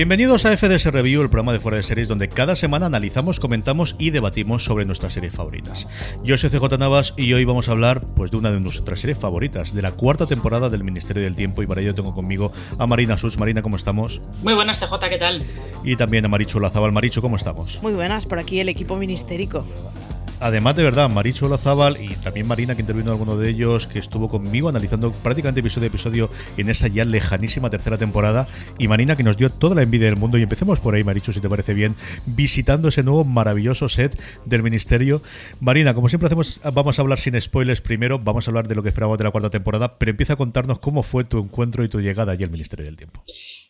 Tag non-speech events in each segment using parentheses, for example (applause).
Bienvenidos a FDS Review, el programa de fuera de series donde cada semana analizamos, comentamos y debatimos sobre nuestras series favoritas. Yo soy CJ Navas y hoy vamos a hablar pues de una de nuestras series favoritas, de la cuarta temporada del Ministerio del Tiempo y para ello tengo conmigo a Marina Sus. Marina, ¿cómo estamos? Muy buenas, TJ, ¿qué tal? Y también a Marichu Lazabal. Marichu, ¿cómo estamos? Muy buenas, por aquí el equipo ministérico. Además, de verdad, Marichu Olazábal y también Marina, que intervino en alguno de ellos, que estuvo conmigo analizando prácticamente episodio a episodio en esa ya lejanísima tercera temporada. Y Marina, que nos dio toda la envidia del mundo. Y empecemos por ahí, Marichu, si te parece bien, visitando ese nuevo maravilloso set del Ministerio. Marina, como siempre hacemos, vamos a hablar sin spoilers primero, vamos a hablar de lo que esperábamos de la cuarta temporada, pero empieza a contarnos cómo fue tu encuentro y tu llegada allí al Ministerio del Tiempo.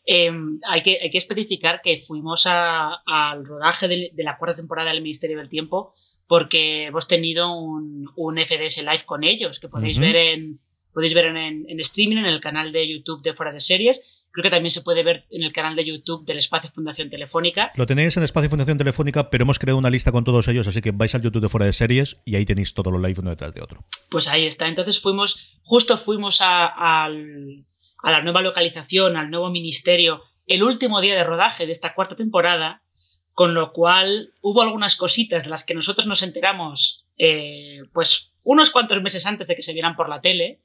Eh, hay, que, especificar que fuimos al rodaje de la cuarta temporada del Ministerio del Tiempo porque hemos tenido un, un FDS Live con ellos, que podéis ver, en, podéis ver en, en streaming en el canal de YouTube de Fuera de Series. Creo que también se puede ver en el canal de YouTube del Espacio Fundación Telefónica. Lo tenéis en Espacio Fundación Telefónica, pero hemos creado una lista con todos ellos, así que vais al YouTube de fuera de series y ahí tenéis todos los live uno detrás de otro. Pues ahí está. Entonces fuimos, justo fuimos a, al- a la nueva localización, al nuevo ministerio, el último día de rodaje de esta cuarta temporada, con lo cual hubo algunas cositas de las que nosotros nos enteramos, eh, pues unos cuantos meses antes de que se vieran por la tele.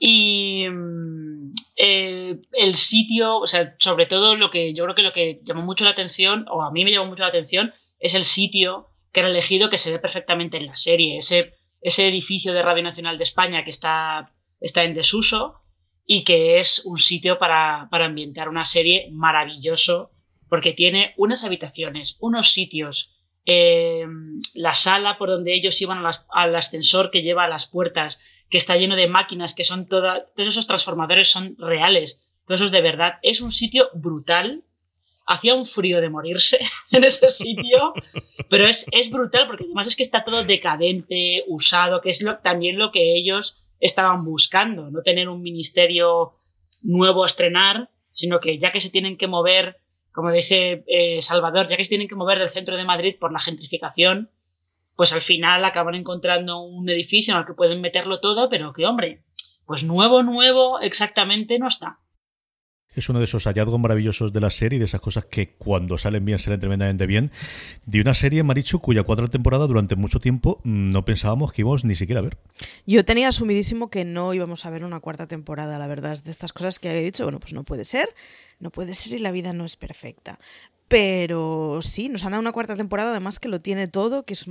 Y mm, eh, el sitio, o sea, sobre todo lo que yo creo que lo que llamó mucho la atención, o a mí me llamó mucho la atención, es el sitio que era elegido que se ve perfectamente en la serie. Ese, ese edificio de Radio Nacional de España que está, está en desuso y que es un sitio para, para ambientar una serie maravilloso porque tiene unas habitaciones, unos sitios, eh, la sala por donde ellos iban al ascensor que lleva a las puertas, que está lleno de máquinas, que son toda, todos esos transformadores son reales, todos esos de verdad. Es un sitio brutal. Hacía un frío de morirse (laughs) en ese sitio, pero es, es brutal porque además es que está todo decadente, usado, que es lo- también lo que ellos estaban buscando, no tener un ministerio nuevo a estrenar, sino que ya que se tienen que mover, como dice eh, Salvador, ya que se tienen que mover del centro de Madrid por la gentrificación, pues al final acaban encontrando un edificio en el que pueden meterlo todo, pero que hombre, pues nuevo, nuevo exactamente no está. Es uno de esos hallazgos maravillosos de la serie, de esas cosas que cuando salen bien salen tremendamente bien. De una serie, Marichu, cuya cuarta temporada durante mucho tiempo mm, no pensábamos que íbamos ni siquiera a ver. Yo tenía asumidísimo que no íbamos a ver una cuarta temporada, la verdad, de estas cosas que había dicho, bueno, pues no puede ser, no puede ser si la vida no es perfecta. Pero sí, nos han dado una cuarta temporada, además que lo tiene todo, que es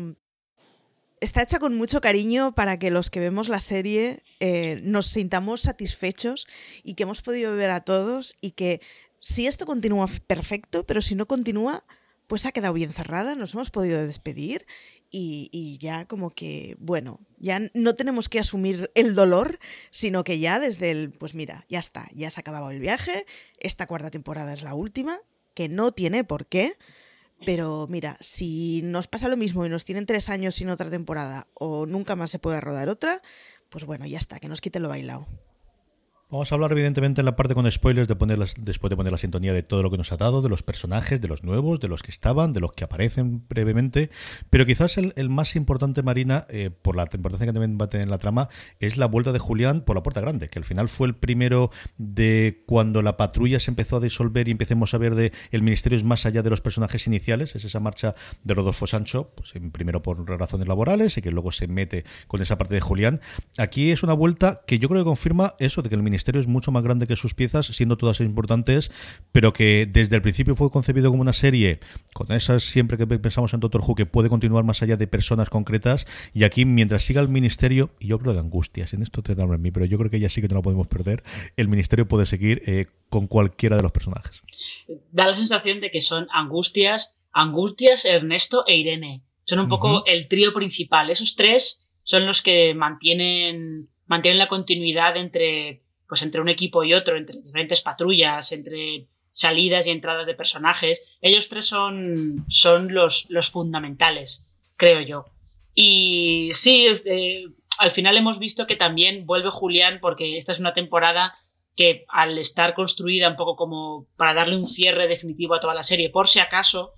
Está hecha con mucho cariño para que los que vemos la serie eh, nos sintamos satisfechos y que hemos podido ver a todos y que si esto continúa perfecto, pero si no continúa, pues ha quedado bien cerrada, nos hemos podido despedir y, y, ya como que, bueno, ya no tenemos que asumir el dolor, sino que ya desde el, pues mira, ya está, ya se ha acabado el viaje, esta cuarta temporada es la última, que no tiene por qué. Pero mira, si nos pasa lo mismo y nos tienen tres años sin otra temporada o nunca más se puede rodar otra, pues bueno, ya está, que nos quite lo bailado. Vamos a hablar evidentemente en la parte con spoilers de poner después de poner la sintonía de todo lo que nos ha dado, de los personajes, de los nuevos, de los que estaban, de los que aparecen brevemente, pero quizás el, más importante, Marina, eh, por la importancia que también va a tener la trama, es la vuelta de Julián por la puerta grande, que al final fue el primero de cuando la patrulla se empezó a disolver y empecemos a ver de el ministerio es más allá de los personajes iniciales, es esa marcha de Rodolfo Sancho, pues primero por razones laborales y que luego se mete con esa parte de Julián. Aquí es una vuelta que yo creo que confirma eso de que el ministerio es mucho más grande que sus piezas, siendo todas importantes, pero que desde el principio fue concebido como una serie, con esas siempre que pensamos en Doctor Who, que puede continuar más allá de personas concretas, y aquí mientras siga el ministerio, y yo creo que angustias, en esto te da en mí, pero yo creo que ya sí que no la podemos perder, el ministerio puede seguir eh, con cualquiera de los personajes. Da la sensación de que son angustias, angustias, Ernesto e Irene. Son un poco el trío principal. Esos tres son los que mantienen, mantienen la continuidad entre pues entre un equipo y otro, entre diferentes patrullas, entre salidas y entradas de personajes, ellos tres son, son los, los fundamentales, creo yo. Y sí, eh, al final hemos visto que también vuelve Julián porque esta es una temporada que al estar construida un poco como para darle un cierre definitivo a toda la serie, por si acaso,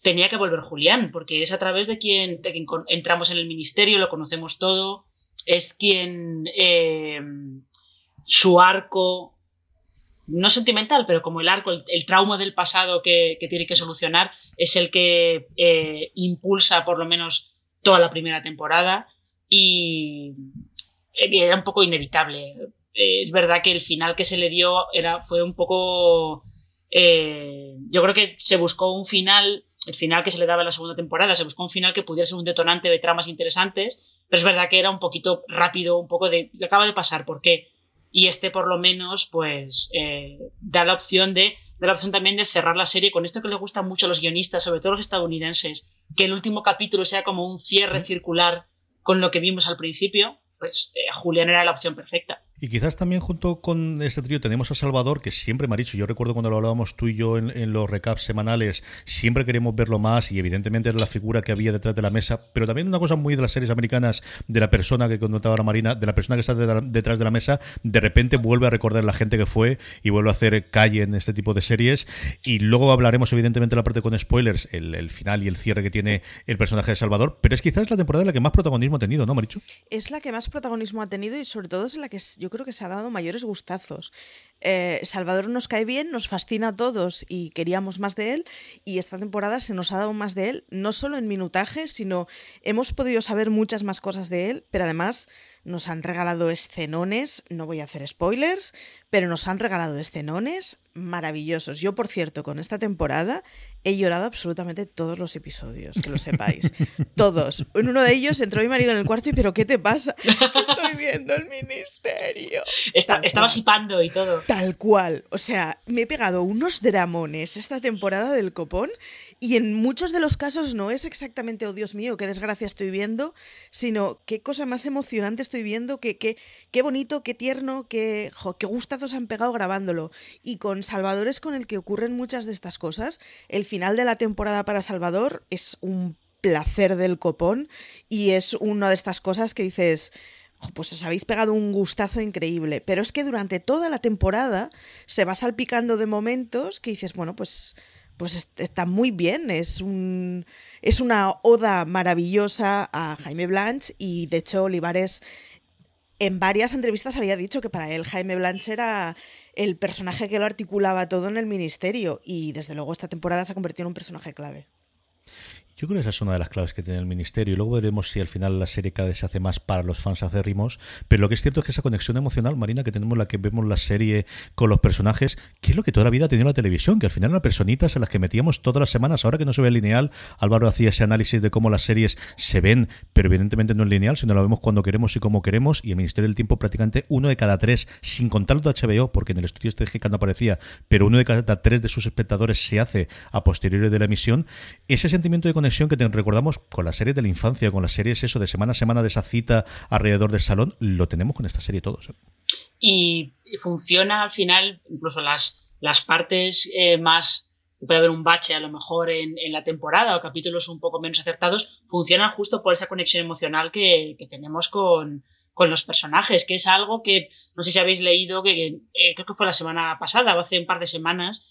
tenía que volver Julián, porque es a través de quien, entramos en el ministerio, lo conocemos todo, es quien eh, su arco, no sentimental, pero como el arco, el, trauma del pasado que, tiene que solucionar, es el que eh, impulsa por lo menos toda la primera temporada y eh, era un poco inevitable. Eh, es verdad que el final que se le dio era, fue un poco... yo creo que se buscó un final, el final que se le daba en la segunda temporada, se buscó un final que pudiera ser un detonante de tramas interesantes, pero es verdad que era un poquito rápido, un poco de... acaba de pasar, ¿por qué? Y este por lo menos pues eh, da la opción de da la opción también de cerrar la serie con esto que le gusta mucho a los guionistas, sobre todo los estadounidenses, que el último capítulo sea como un cierre circular con lo que vimos al principio, pues eh, Julián era la opción perfecta. Y quizás también junto con este trío tenemos a Salvador, que siempre dicho, yo recuerdo cuando lo hablábamos tú y yo en, los recaps semanales, siempre queremos verlo más y evidentemente era la figura que había detrás de la mesa, pero también una cosa muy de las series americanas, de la persona que contaba ahora Marina, de la persona que está detrás de la mesa, de repente vuelve a recordar la gente que fue y vuelve a hacer calle en este tipo de series. Y luego hablaremos evidentemente la parte con spoilers, el, final y el cierre que tiene el personaje de Salvador, pero es quizás la temporada en la que más protagonismo ha tenido, ¿no, Marichu? Es la que más protagonismo ha tenido y sobre todo es la que yo creo que se ha dado mayores gustazos. Eh, Salvador nos cae bien, nos fascina a todos y queríamos más de él y esta temporada se nos ha dado más de él, no solo en minutaje, sino hemos podido saber muchas más cosas de él, pero además nos han regalado escenones, no voy a hacer spoilers, pero nos han regalado escenones maravillosos. Yo, por cierto, con esta temporada he llorado absolutamente todos los episodios, que lo (laughs) sepáis. todos. En uno de ellos entró mi marido en el cuarto y, ¿pero qué te pasa? Estoy viendo el ministerio. estaba sipando y todo. Tal cual. O sea, me he pegado unos dramones esta temporada del copón y en muchos de los casos no es exactamente, oh Dios mío, qué desgracia estoy viendo, sino qué cosa más emocionante estoy viendo, qué, qué, qué bonito, qué tierno, qué, qué gustazos han pegado grabándolo. Y con Salvador es con el que ocurren muchas de estas cosas. El final de la temporada para Salvador es un placer del copón y es una de estas cosas que dices pues os habéis pegado un gustazo increíble. Pero es que durante toda la temporada se va salpicando de momentos que dices, bueno, pues pues está muy bien. Es, un, es una oda maravillosa a Jaime Blanche y de hecho Olivares en varias entrevistas había dicho que para él Jaime Blanche era el personaje que lo articulaba todo en el ministerio y desde luego esta temporada se ha convertido en un personaje clave. Yo creo que esa es una de las claves que tiene el Ministerio. Y luego veremos si al final la serie cada vez se hace más para los fans acérrimos. Pero lo que es cierto es que esa conexión emocional, Marina, que tenemos la que vemos la serie con los personajes, que es lo que toda la vida ha tenido la televisión, que al final eran personitas en las que metíamos todas las semanas. Ahora que no se ve lineal, Álvaro hacía ese análisis de cómo las series se ven, pero evidentemente no es lineal, sino lo vemos cuando queremos y como queremos. Y el Ministerio del Tiempo prácticamente uno de cada tres, sin contar lo de HBO, porque en el estudio estratégico no aparecía, pero uno de cada tres de sus espectadores se hace a posteriori de la emisión. Ese sentimiento de conexión que recordamos con las series de la infancia, con las series eso de semana a semana de esa cita alrededor del salón, lo tenemos con esta serie todos. ¿eh? Y funciona al final, incluso las, las partes eh, más puede haber un bache a lo mejor en, la temporada o capítulos un poco menos acertados, funcionan justo por esa conexión emocional que, tenemos con, los personajes, que es algo que no sé si habéis leído, que, eh, creo que fue la semana pasada o hace un par de semanas,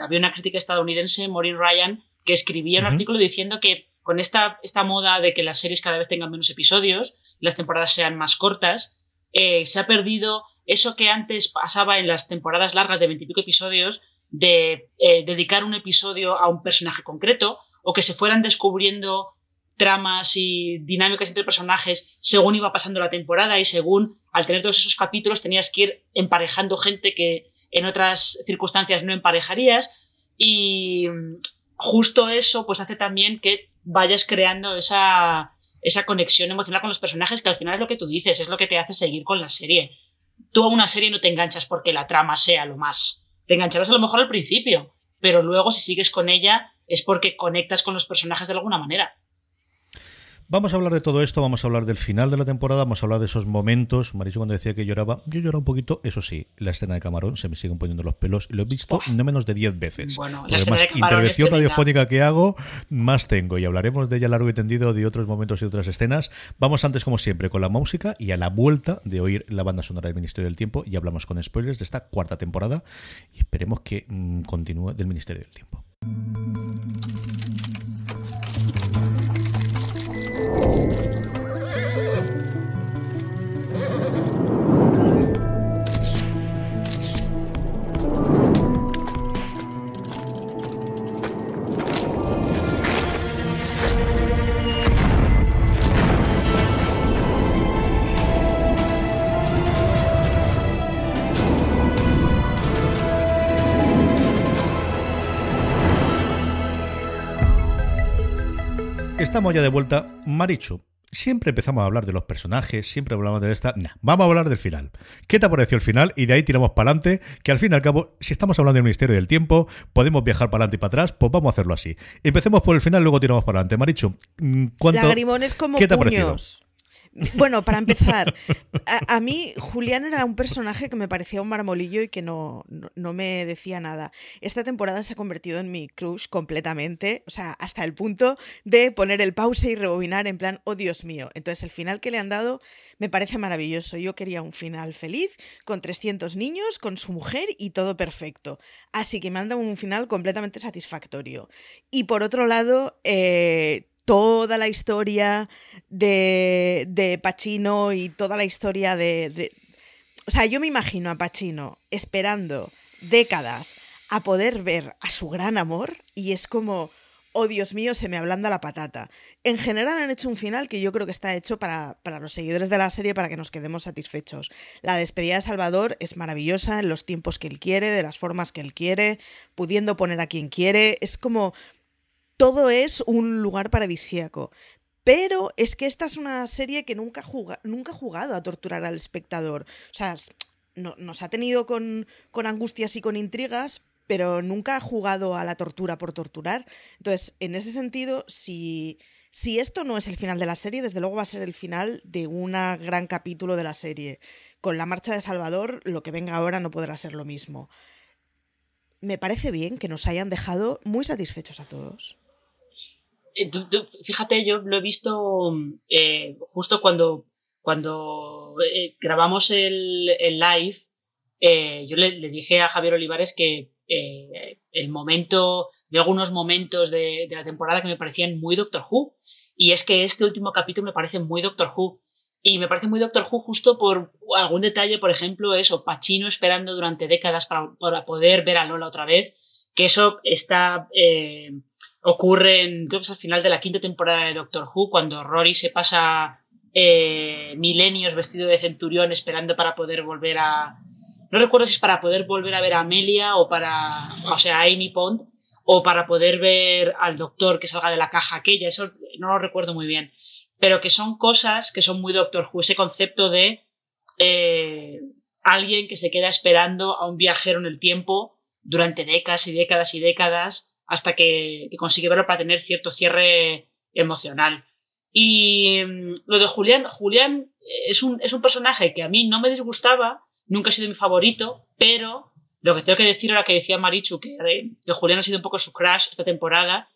había una crítica estadounidense, Maureen Ryan, que escribía un artículo diciendo que con esta, esta moda de que las series cada vez tengan menos episodios, las temporadas sean más cortas, eh, se ha perdido eso que antes pasaba en las temporadas largas de veintipico episodios, de eh, dedicar un episodio a un personaje concreto, o que se fueran descubriendo tramas y dinámicas entre personajes según iba pasando la temporada y según al tener todos esos capítulos tenías que ir emparejando gente que en otras circunstancias no emparejarías y justo eso pues hace también que vayas creando esa, esa conexión emocional con los personajes, que al final es lo que tú dices, es lo que te hace seguir con la serie. Tú a una serie no te enganchas porque la trama sea lo más. Te engancharás a lo mejor al principio, pero luego si sigues con ella es porque conectas con los personajes de alguna manera. Vamos a hablar de todo esto, vamos a hablar del final de la temporada, vamos a hablar de esos momentos. Mariso cuando decía que lloraba, yo lloraba un poquito, eso sí, la escena de Camarón se me siguen poniendo los pelos, lo he visto no menos de 10 veces. Bueno, la Además, intervención radiofónica que hago, más tengo y hablaremos de ella largo y tendido de otros momentos y otras escenas. Vamos antes como siempre con la música y a la vuelta de oír la banda sonora del Ministerio del Tiempo y hablamos con spoilers de esta cuarta temporada y esperemos que mm, continúe del Ministerio del Tiempo. Estamos ya de vuelta. Marichu, siempre empezamos a hablar de los personajes, siempre hablamos de esta. vamos a hablar del final. ¿Qué te pareció el final? Y de ahí tiramos para adelante, que al fin y al cabo, si estamos hablando del Ministerio del Tiempo, podemos viajar para adelante y para atrás, pues vamos a hacerlo así. Empecemos por el final, luego tiramos para adelante. Marichu, mm, ¿cuánto, Lagrimones como ¿qué te ha parecido? Bueno, para empezar, a, mí Julián era un personaje que me parecía un marmolillo y que no, no, me decía nada. Esta temporada se ha convertido en mi crush completamente, o sea, hasta el punto de poner el pause y rebobinar en plan, oh Dios mío. Entonces el final que le han dado me parece maravilloso. Yo quería un final feliz, con 300 niños, con su mujer y todo perfecto. Así que me han dado un final completamente satisfactorio. Y por otro lado, eh, toda la historia de, de Pacino y toda la historia de, O sea, yo me imagino a Pacino esperando décadas a poder ver a su gran amor y es como, oh Dios mío, se me ablanda la patata. En general han hecho un final que yo creo que está hecho para, para los seguidores de la serie para que nos quedemos satisfechos. La despedida de Salvador es maravillosa en los tiempos que él quiere, de las formas que él quiere, pudiendo poner a quien quiere. Es como todo es un lugar paradisíaco. Pero es que esta es una serie que nunca, nunca ha jugado a torturar al espectador. O sea, nos ha tenido con, con angustias y con intrigas, pero nunca ha jugado a la tortura por torturar. Entonces, en ese sentido, si, si esto no es el final de la serie, desde luego va a ser el final de un gran capítulo de la serie. Con la marcha de Salvador, lo que venga ahora no podrá ser lo mismo. Me parece bien que nos hayan dejado muy satisfechos a todos. Eh, fíjate, yo lo he visto eh, justo cuando, cuando eh, grabamos el, live. yo le, dije a Javier Olivares que el momento, de algunos momentos de, la temporada que me parecían muy Doctor Who. Y es que este último capítulo me parece muy Doctor Who. Y me parece muy Doctor Who justo por algún detalle, por ejemplo, eso, Pachino esperando durante décadas para, para poder ver a Lola otra vez, que eso está ocurre en, creo que es al final de la quinta temporada de Doctor Who, cuando Rory se pasa eh, milenios vestido de centurión esperando para poder volver a... No recuerdo si es para poder volver a ver a Amelia o para... O sea, a Amy Pond, o para poder ver al doctor que salga de la caja aquella, eso no lo recuerdo muy bien. Pero que son cosas que son muy Doctor Who, ese concepto de eh, alguien que se queda esperando a un viajero en el tiempo durante décadas y décadas y décadas hasta que, consigue verlo para tener cierto cierre emocional. Y mm, lo de Julián, Julián es un, es un personaje que a mí no me disgustaba, nunca ha sido mi favorito, pero lo que tengo que decir ahora que decía Marichu, que, que Julián ha sido un poco su crash esta temporada,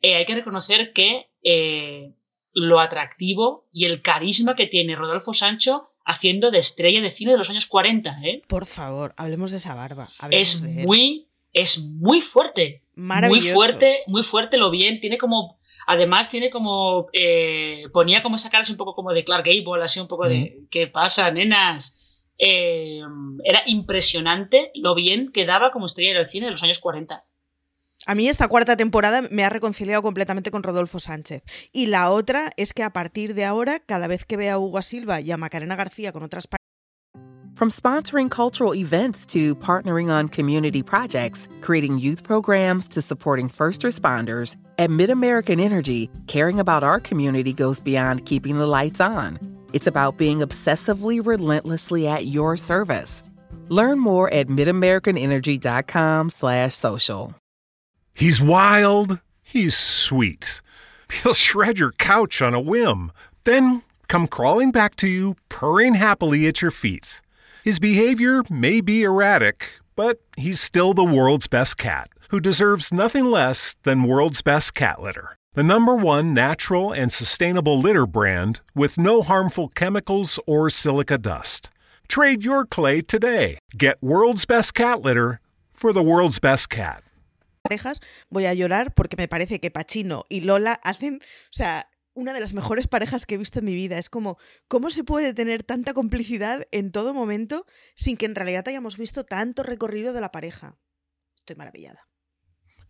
eh, hay que reconocer que eh, lo atractivo y el carisma que tiene Rodolfo Sancho haciendo de estrella de cine de los años 40. ¿eh? Por favor, hablemos de esa barba. Es muy, es muy fuerte. Muy fuerte, muy fuerte lo bien. Tiene como. Además, tiene como. Eh, ponía como esa cara así un poco como de Clark Gable, así un poco de. Mm. ¿Qué pasa, nenas? Eh, era impresionante lo bien que daba como estrella del cine de los años 40. A mí esta cuarta temporada me ha reconciliado completamente con Rodolfo Sánchez. Y la otra es que a partir de ahora, cada vez que vea a Hugo Silva y a Macarena García con otras From sponsoring cultural events to partnering on community projects, creating youth programs to supporting first responders, at MidAmerican Energy, caring about our community goes beyond keeping the lights on. It's about being obsessively relentlessly at your service. Learn more at midamericanenergy.com slash social. He's wild. He's sweet. He'll shred your couch on a whim, then come crawling back to you, purring happily at your feet. His behavior may be erratic, but he's still the world's best cat, who deserves nothing less than world's best cat litter. The number one natural and sustainable litter brand with no harmful chemicals or silica dust. Trade your clay today. Get world's best cat litter for the world's best cat. voy a llorar porque me parece que Pachino y Lola hacen, o sea, una de las mejores parejas que he visto en mi vida. Es como, ¿cómo se puede tener tanta complicidad en todo momento sin que en realidad hayamos visto tanto recorrido de la pareja? Estoy maravillada.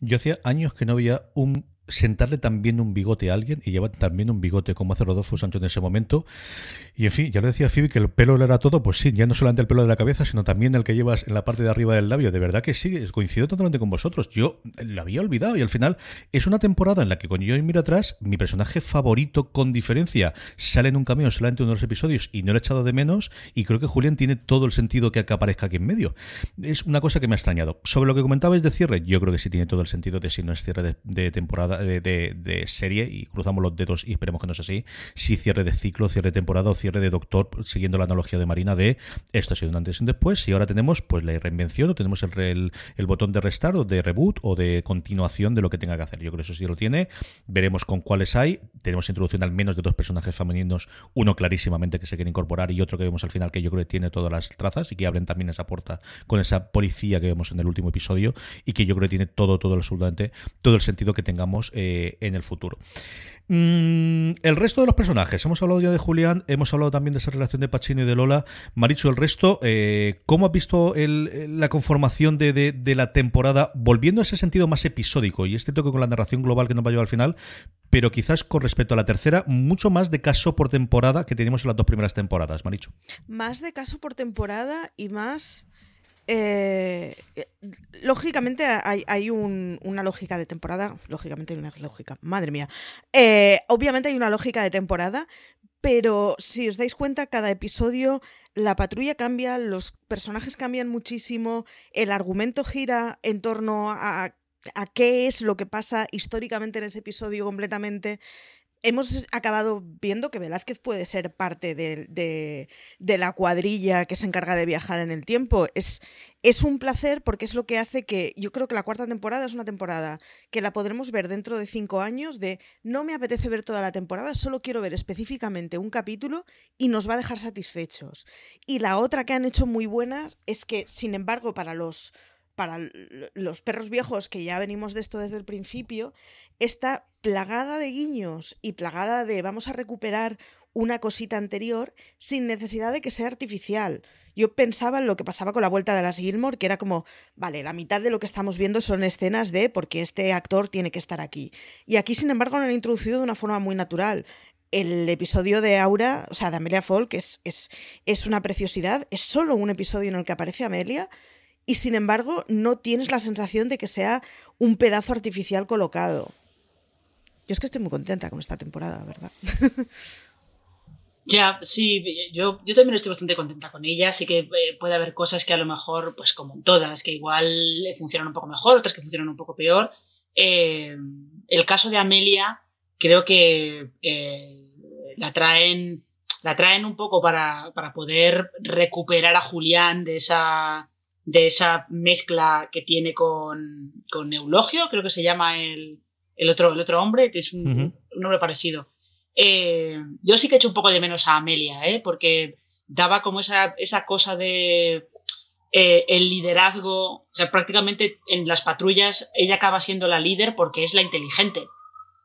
Yo hacía años que no había un sentarle también un bigote a alguien y llevar también un bigote como hace Rodolfo Sancho en ese momento. Y en fin, ya lo decía Phoebe que el pelo le era todo, pues sí, ya no solamente el pelo de la cabeza, sino también el que llevas en la parte de arriba del labio. De verdad que sí, coincido totalmente con vosotros. Yo lo había olvidado y al final es una temporada en la que cuando yo miro atrás, mi personaje favorito con diferencia sale en un camión solamente uno de los episodios y no lo he echado de menos y creo que Julián tiene todo el sentido que aparezca aquí en medio. Es una cosa que me ha extrañado. Sobre lo que comentabais de cierre, yo creo que sí tiene todo el sentido de si no es cierre de temporada de, serie y cruzamos los dedos y esperemos que no sea así, si cierre de ciclo, cierre de temporada o cierre de Doctor, siguiendo la analogía de Marina de esto ha sido un antes y un después y ahora tenemos pues la reinvención o tenemos el, el, botón de restart o de reboot o de continuación de lo que tenga que hacer. Yo creo que eso sí lo tiene. Veremos con cuáles hay. Tenemos introducción al menos de dos personajes femeninos, uno clarísimamente que se quiere incorporar y otro que vemos al final que yo creo que tiene todas las trazas y que abren también esa puerta con esa policía que vemos en el último episodio y que yo creo que tiene todo, todo absolutamente todo el sentido que tengamos eh, en el futuro. Mm, el resto de los personajes, hemos hablado ya de Julián, hemos hablado también de esa relación de Pacino y de Lola. Maricho, el resto, eh, ¿cómo has visto la conformación de, la temporada volviendo a ese sentido más episódico? Y este toque con la narración global que nos va a llevar al final, pero quizás con respecto a la tercera, mucho más de caso por temporada que teníamos en las dos primeras temporadas, Maricho. Más de caso por temporada y más eh, lógicamente hay, una lógica de temporada, lógicamente hay una lógica, madre mía. Eh, obviamente hay una lógica de temporada, pero si os dais cuenta, cada episodio la patrulla cambia, los personajes cambian muchísimo, el argumento gira en torno a, a qué es lo que pasa históricamente en ese episodio completamente hemos acabado viendo que Velázquez puede ser parte de, la cuadrilla que se encarga de viajar en el tiempo. Es, es un placer porque es lo que hace que yo creo que la cuarta temporada es una temporada que la podremos ver dentro de cinco años de no me apetece ver toda la temporada, solo quiero ver específicamente un capítulo y nos va a dejar satisfechos. Y la otra que han hecho muy buenas es que, sin embargo, para los para los perros viejos, que ya venimos de esto desde el principio, está plagada de guiños y plagada de vamos a recuperar una cosita anterior sin necesidad de que sea artificial. Yo pensaba en lo que pasaba con la vuelta de las Gilmore, que era como, vale, la mitad de lo que estamos viendo son escenas de porque este actor tiene que estar aquí. Y aquí, sin embargo, lo han introducido de una forma muy natural. El episodio de Aura, o sea, de Amelia Folk, es, es, es una preciosidad. Es solo un episodio en el que aparece Amelia y sin embargo no tienes la sensación de que sea un pedazo artificial colocado. Yo es que estoy muy contenta con esta temporada, ¿verdad? (laughs) Ya, sí, yo, yo también estoy bastante contenta con ella. Sí que eh, puede haber cosas que a lo mejor, pues como en todas, que igual funcionan un poco mejor, otras que funcionan un poco peor. Eh, el caso de Amelia, creo que eh, la traen. La traen un poco para, para poder recuperar a Julián de esa, de esa mezcla que tiene con, con Eulogio, creo que se llama el, el, otro, el otro hombre, que es un, un nombre parecido. Eh, yo sí que he hecho un poco de menos a Amelia, ¿eh? porque daba como esa, esa cosa de eh, el liderazgo, o sea, prácticamente en las patrullas ella acaba siendo la líder porque es la inteligente,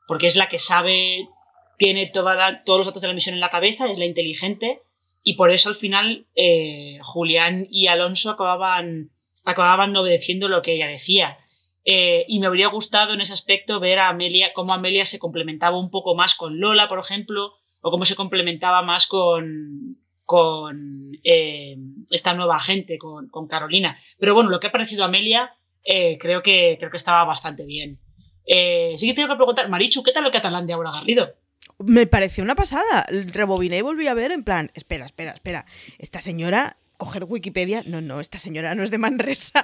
porque es la que sabe, tiene toda todos los datos de la misión en la cabeza, es la inteligente, y por eso al final eh, Julián y Alonso acababan, acababan obedeciendo lo que ella decía. Eh, y me habría gustado en ese aspecto ver a Amelia, cómo Amelia se complementaba un poco más con Lola, por ejemplo, o cómo se complementaba más con, con eh, esta nueva gente, con, con, Carolina. Pero bueno, lo que ha parecido Amelia creo, que, creo que estaba bastante bien. sí que tengo que preguntar, Marichu, ¿qué tal el catalán de Aura Garrido? Me pareció una pasada. Rebobiné y volví a ver en plan, espera, espera, espera. Esta señora coger Wikipedia, no, no, esta señora no es de Manresa.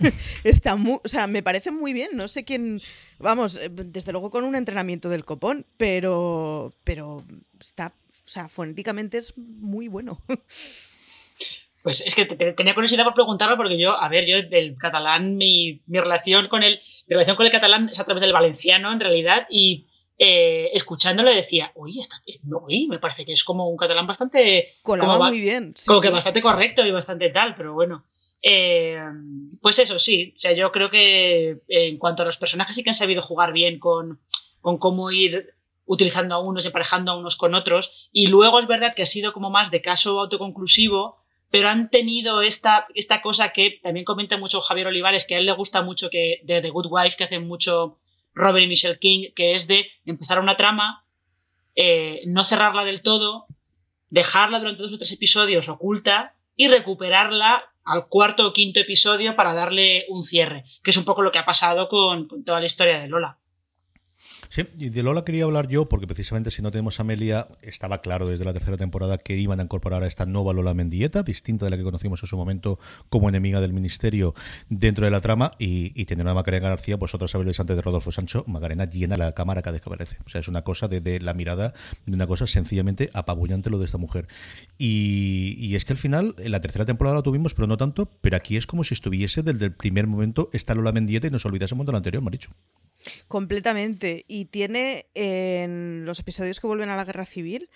(laughs) Está muy, o sea, me parece muy bien, no sé quién, vamos, eh, desde luego con un entrenamiento del copón, pero pero está, o sea, fonéticamente es muy bueno. (laughs) Pues es que tenía curiosidad por preguntarlo porque yo, a ver, yo del catalán, mi, mi relación con el, mi relación con el catalán es a través del valenciano en realidad y eh, escuchándolo decía, uy, me parece que es como un catalán bastante... Colaba muy bien. como que bastante correcto y bastante tal, pero bueno. Eh, pues eso, sí. O sea, yo creo que en cuanto a los personajes sí que han sabido jugar bien con, con cómo ir utilizando a unos, emparejando a unos con otros. Y luego es verdad que ha sido como más de caso autoconclusivo, pero han tenido esta, esta cosa que también comenta mucho Javier Olivares, que a él le gusta mucho que de The Good Wife, que hacen mucho Robert y Michelle King, que es de empezar una trama, eh, no cerrarla del todo, dejarla durante dos o tres episodios oculta y recuperarla al cuarto o quinto episodio para darle un cierre, que es un poco lo que ha pasado con, con toda la historia de Lola. Sí, y de Lola quería hablar yo, porque precisamente si no tenemos a Amelia, estaba claro desde la tercera temporada que iban a incorporar a esta nueva Lola Mendieta, distinta de la que conocimos en su momento como enemiga del ministerio dentro de la trama, y, y tener a Macarena García, pues otra vez antes de Rodolfo Sancho, Macarena llena la cámara cada vez que aparece. O sea, es una cosa de, la mirada, de una cosa sencillamente apabullante lo de esta mujer. Y, es que al final, en la tercera temporada la tuvimos, pero no tanto, pero aquí es como si estuviese desde el primer momento esta Lola Mendieta y nos olvidásemos de lo anterior, Maricho. Completamente. Y tiene en los episodios que vuelven a la guerra civil,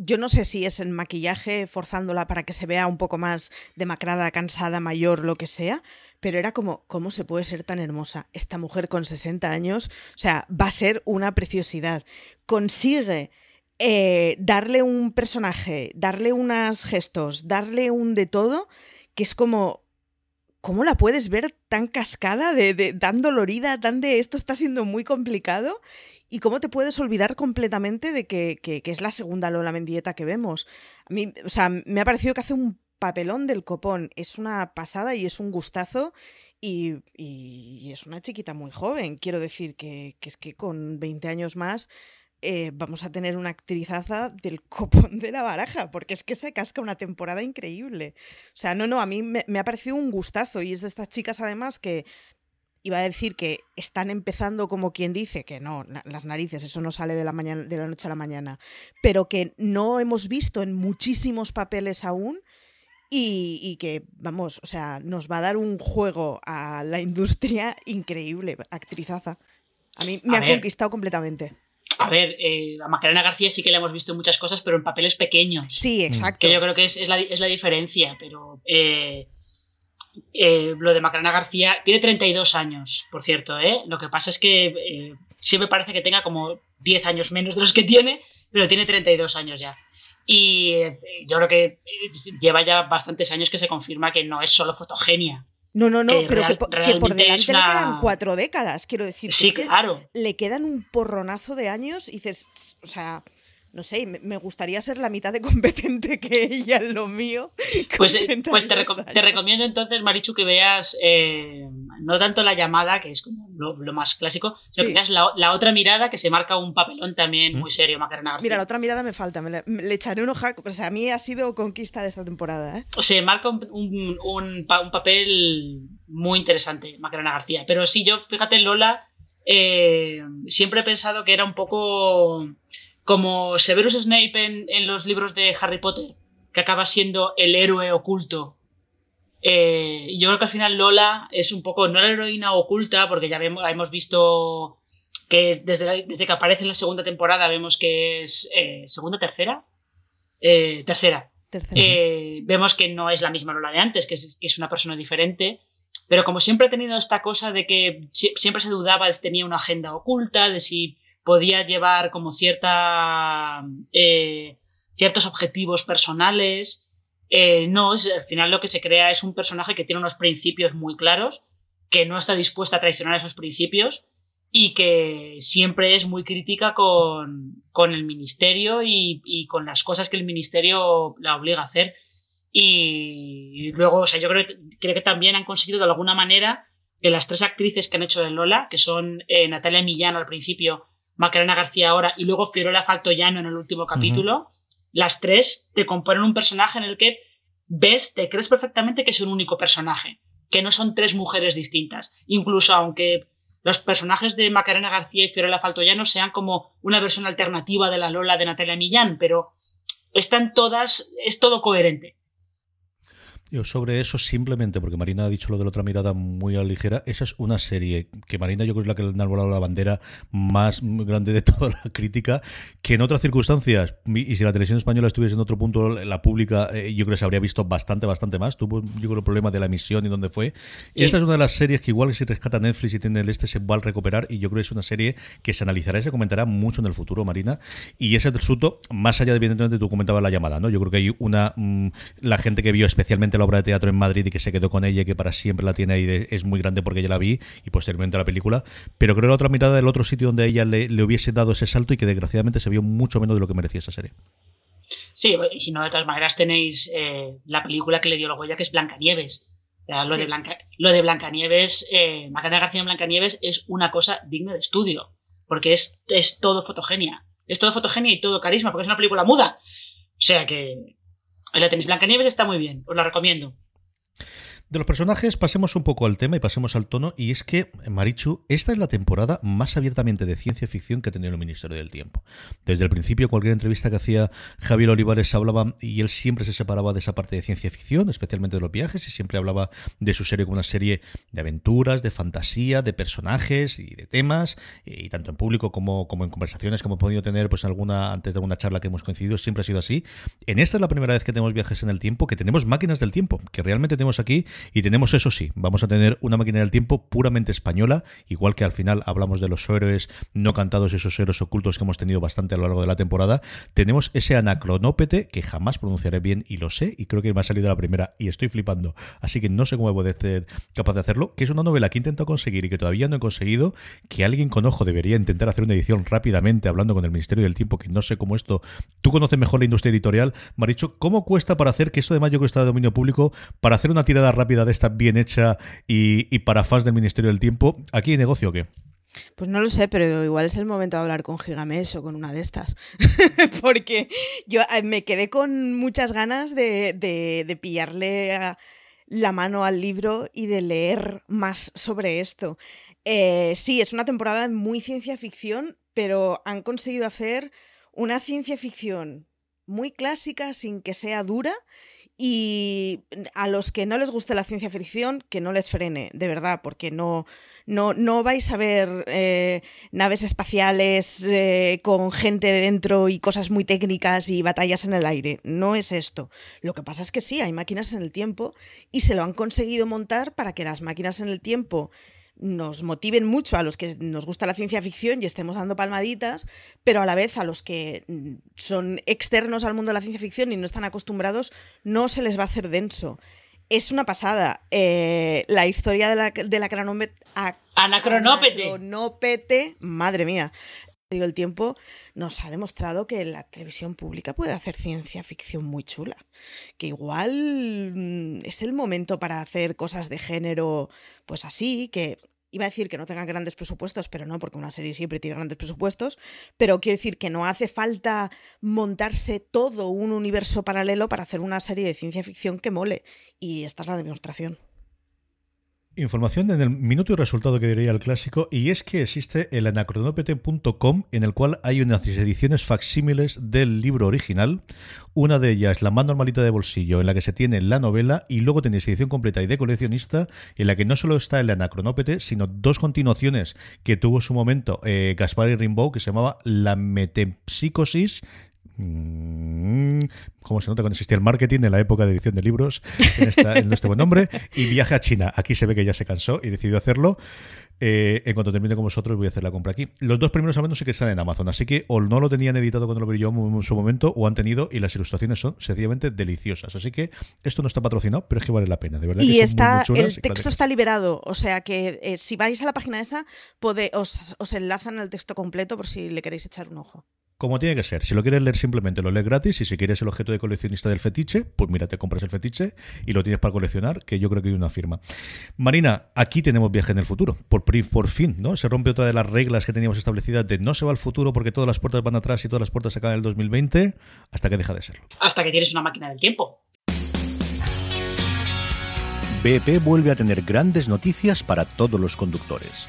yo no sé si es el maquillaje forzándola para que se vea un poco más demacrada, cansada, mayor, lo que sea, pero era como, ¿cómo se puede ser tan hermosa? Esta mujer con 60 años, o sea, va a ser una preciosidad. Consigue eh, darle un personaje, darle unos gestos, darle un de todo, que es como, ¿cómo la puedes ver tan cascada, de, tan dolorida, tan de esto está siendo muy complicado? ¿Y cómo te puedes olvidar completamente de que, es la segunda Lola Mendieta que vemos? O sea, me ha parecido que hace un papelón del copón. Es una pasada y es un gustazo. Y, y es una chiquita muy joven. Quiero decir que, que es que con 20 años más eh, vamos a tener una actrizaza del copón de la baraja, porque es que se casca una temporada increíble. O sea, no, no, a mí me, ha parecido un gustazo y es de estas chicas además que iba a decir que están empezando como quien dice, que no, las narices, eso no sale de la, mañana, de la noche a la mañana, pero que no hemos visto en muchísimos papeles aún. Y, y, que, vamos, o sea, nos va a dar un juego a la industria increíble, actrizaza. A mí me ha conquistado completamente. A ver, eh, a Macarena García sí que la hemos visto en muchas cosas, pero en papeles pequeños. Sí, exacto. Que yo creo que es, es, la, es la, diferencia, pero eh, eh, lo de Macarena García tiene 32 años, por cierto, ¿eh? Lo que pasa es que siempre parece que tenga como 10 años menos de los que tiene, pero tiene 32 años ya. Y eh, yo creo que lleva ya bastantes años que se confirma que no es solo fotogenia. No, no, no, que pero que, real- po- que por delante una- le quedan cuatro décadas, quiero decir. Sí, que claro. Le quedan un porronazo de años y dices, o sea, no sé, me, me gustaría ser la mitad de (laughs) competente que ella en lo mío. Pues, eh, pues te, 32 reco- te años. recomiendo entonces, Marichu, que veas eh, no tanto la llamada, que es como lo, lo más clásico, sino Sí. que veas la, la otra mirada que se marca un papelón también muy serio, Macarena García. Mira, la otra mirada me falta, me le, me le echaré un ojo. O sea, a mí ha sido conquista de esta temporada, ¿eh? se marca un, un- un pa- un papel muy interesante, Macarena García. Pero sí, yo, fíjate, Lola, eh, siempre he pensado que era un poco como Severus Snape en, en los libros de Harry Potter, que acaba siendo el héroe oculto. Eh, yo creo que al final Lola es un poco, no la heroína oculta, porque ya vemos, hemos visto que desde, la- desde que aparece en la segunda temporada vemos que es eh, segunda, tercera, Eh, tercera. Tercero. Eh, vemos que no es la misma Lola de antes, que es, que es una persona diferente. Pero como siempre ha tenido esta cosa de que si- siempre se dudaba de si tenía una agenda oculta, de si podía llevar como eh, ciertos objetivos personales. eh, no, es, al final lo que se crea es un personaje que tiene unos principios muy claros, que no está dispuesta a traicionar esos principios y que siempre es muy crítica con, con el ministerio y, y con las cosas que el ministerio la obliga a hacer. Y luego, o sea, yo creo, creo que también han conseguido de alguna manera que las tres actrices que han hecho de Lola, que son eh, Natalia Millán al principio, Macarena García ahora y luego Fiorella Faltoyano en el último capítulo, las tres te componen un personaje en el que ves, te crees perfectamente que es un único personaje, que no son tres mujeres distintas. Incluso aunque los personajes de Macarena García y Fiorella Faltoyano sean como una versión alternativa de la Lola de Natalia Millán, pero están todas, es todo coherente. Yo sobre eso simplemente, porque Marina ha dicho lo de la otra mirada muy a la ligera, esa es una serie que Marina yo creo es la que le ha enarbolado la bandera más grande de (laughs) toda la crítica, que en otras circunstancias, y si la televisión española estuviese en otro punto, la pública, eh, yo creo que se habría visto bastante, bastante más. Tuvo yo creo el problema de la emisión y dónde fue. Sí. Esta es una de las series que igual si rescata Netflix y tiene el este se va a recuperar y yo creo que es una serie que se analizará y se comentará mucho en el futuro, Marina. Y ese asunto, más allá de evidentemente tú comentabas la llamada, ¿no? Yo creo que hay una mm, la gente que vio especialmente la obra de teatro en Madrid y que se quedó con ella y que para siempre la tiene ahí de- es muy grande porque ya la vi y posteriormente la película. Pero creo la otra mirada del otro sitio donde ella le, le hubiese dado ese salto y que desgraciadamente se vio mucho menos de lo que merecía esa serie. Sí, y si no, de todas maneras tenéis eh, la película que le dio la huella, que es Blancanieves. O sea, lo, Sí. de Blanca, lo de Blancanieves, eh, Macarena García en Blancanieves es una cosa digna de estudio, porque es, es todo fotogenia. Es todo fotogenia y todo carisma, porque es una película muda. O sea que la tenéis. Blancanieves está muy bien, os la recomiendo. De los personajes, pasemos un poco al tema y pasemos al tono. Y es que, Marichu, esta es la temporada más abiertamente de ciencia ficción que ha tenido el Ministerio del Tiempo. Desde el principio, cualquier entrevista que hacía Javier Olivares hablaba, y él siempre se separaba de esa parte de ciencia ficción, especialmente de los viajes, y siempre hablaba de su serie como una serie de aventuras, de fantasía, de personajes y de temas, y tanto en público como, en conversaciones que hemos podido tener, pues alguna, antes de alguna charla que hemos coincidido, siempre ha sido así. En esta es la primera vez que tenemos viajes en el tiempo, que tenemos máquinas del tiempo, que realmente tenemos aquí y tenemos eso sí, vamos a tener una máquina del tiempo puramente española, igual que al final hablamos de los héroes no cantados, esos héroes ocultos que hemos tenido bastante a lo largo de la temporada. Tenemos ese anacronópete que jamás pronunciaré bien y lo sé, y creo que me ha salido la primera y estoy flipando, así que no sé cómo voy a ser capaz de hacerlo, que es una novela que he intentado conseguir y que todavía no he conseguido, que alguien con ojo debería intentar hacer una edición rápidamente hablando con el Ministerio del Tiempo, que no sé cómo esto, tú conoces mejor la industria editorial, Maricho, ¿cómo cuesta para hacer que esto además yo creo que está de dominio público, para hacer una tirada rápida de esta bien hecha y, y para fans del Ministerio del Tiempo, ¿aquí hay negocio o qué? Pues no lo sé, pero igual es el momento de hablar con Gigamesh o con una de estas. (laughs) Porque yo eh, me quedé con muchas ganas de, pillarle a- la mano al libro y de leer más sobre esto. Eh, sí, es una temporada muy ciencia ficción, pero han conseguido hacer una ciencia ficción muy clásica sin que sea dura y a los que no les guste la ciencia ficción, que no les frene, de verdad, porque no, no, no vais a ver eh, naves espaciales eh, con gente dentro y cosas muy técnicas y batallas en el aire. No es esto. Lo que pasa es que sí, hay máquinas en el tiempo y se lo han conseguido montar para que las máquinas en el tiempo nos motiven mucho a los que nos gusta la ciencia ficción y estemos dando palmaditas, pero a la vez a los que mm, son externos al mundo de la ciencia ficción y no están acostumbrados, no se les va a hacer denso. Es una pasada. Eh, la historia de la, de la cronópete, Anacronópete. Anacronópete, madre mía. El tiempo nos ha demostrado que la televisión pública puede hacer ciencia ficción muy chula. Que igual mm, es el momento para hacer cosas de género, pues así, que iba a decir que no tengan grandes presupuestos, pero no, porque una serie siempre tiene grandes presupuestos, pero quiero decir que no hace falta montarse todo un universo paralelo para hacer una serie de ciencia ficción que mole. Y esta es la demostración. Información en el minuto y resultado que diría el clásico, y es que existe el anacronopete.com en el cual hay unas ediciones facsímiles del libro original. Una de ellas, la más normalita de bolsillo, en la que se tiene la novela, y luego tenéis edición completa y de coleccionista, en la que no solo está el anacronópete, sino dos continuaciones que tuvo su momento eh, Gaspar y Rimbaud, que se llamaba La Metempsicosis Mm, ¿Cómo se nota cuando existía el marketing en la época de edición de libros? En, esta, en este buen nombre. Y viaje a China. Aquí se ve que ya se cansó y decidió hacerlo. Eh, en cuanto termine con vosotros, voy a hacer la compra aquí. Los dos primeros al menos sí que están en Amazon, así que o no lo tenían editado cuando lo vi yo en su momento, o han tenido, y las ilustraciones son sencillamente deliciosas. Así que esto no está patrocinado, pero es que vale la pena, de verdad. Y que son muy, está, muy el texto está liberado, o sea que eh, si vais a la página esa, pode- os, os enlazan el texto completo por si le queréis echar un ojo. Como tiene que ser. Si lo quieres leer simplemente lo lees gratis y si quieres el objeto de coleccionista del fetiche, pues mira, te compras el fetiche y lo tienes para coleccionar, que yo creo que hay una firma. Marina, aquí tenemos viaje en el futuro. Por, por fin, ¿no? Se rompe otra de las reglas que teníamos establecidas de no se va al futuro porque todas las puertas van atrás y todas las puertas se acaban en el 2020, hasta que deja de serlo. Hasta que tienes una máquina del tiempo. BP vuelve a tener grandes noticias para todos los conductores.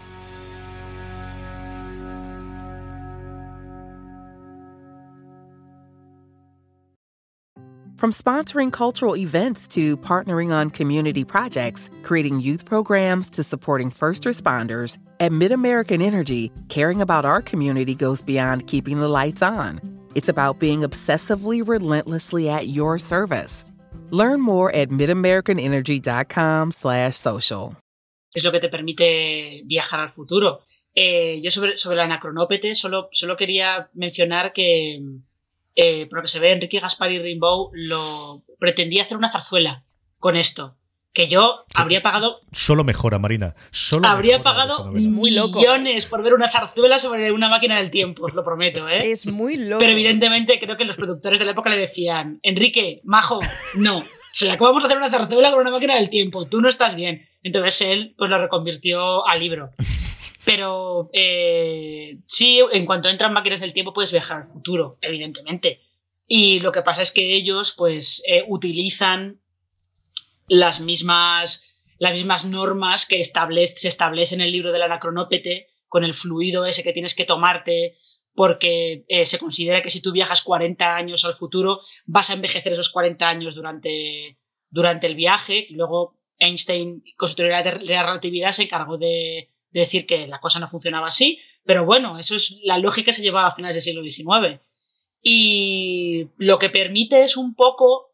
From sponsoring cultural events to partnering on community projects, creating youth programs to supporting first responders, at MidAmerican Energy, caring about our community goes beyond keeping the lights on. It's about being obsessively relentlessly at your service. Learn more at midamericanenergy.com slash social. es lo que te permite viajar al futuro. Eh, yo sobre, sobre el anacronópete solo, solo quería mencionar que, eh, por lo que se ve, Enrique Gaspar y Rimbaud lo pretendía hacer una zarzuela con esto. Que yo habría pagado, Solo mejora, Marina. Solo habría mejora pagado muy loco. millones por ver una zarzuela sobre una máquina del tiempo, os lo prometo, ¿eh? Es muy loco. Pero evidentemente creo que los productores de la época le decían, Enrique, majo, no. O sea, ¿cómo vamos a hacer una zarzuela con una máquina del tiempo? Tú no estás bien. Entonces él pues lo reconvirtió a libro. Pero eh, sí, en cuanto entran máquinas del tiempo puedes viajar al futuro, evidentemente. Y lo que pasa es que ellos pues eh, utilizan las mismas, las mismas normas que establece, se establecen en el libro del anacronópete con el fluido ese que tienes que tomarte porque eh, se considera que si tú viajas 40 años al futuro vas a envejecer esos 40 años durante, durante el viaje. Luego Einstein, con su teoría de la relatividad, se encargó de, de decir que la cosa no funcionaba así, pero bueno, eso es la lógica que se llevaba a finales del siglo XIX. Y lo que permite es un poco,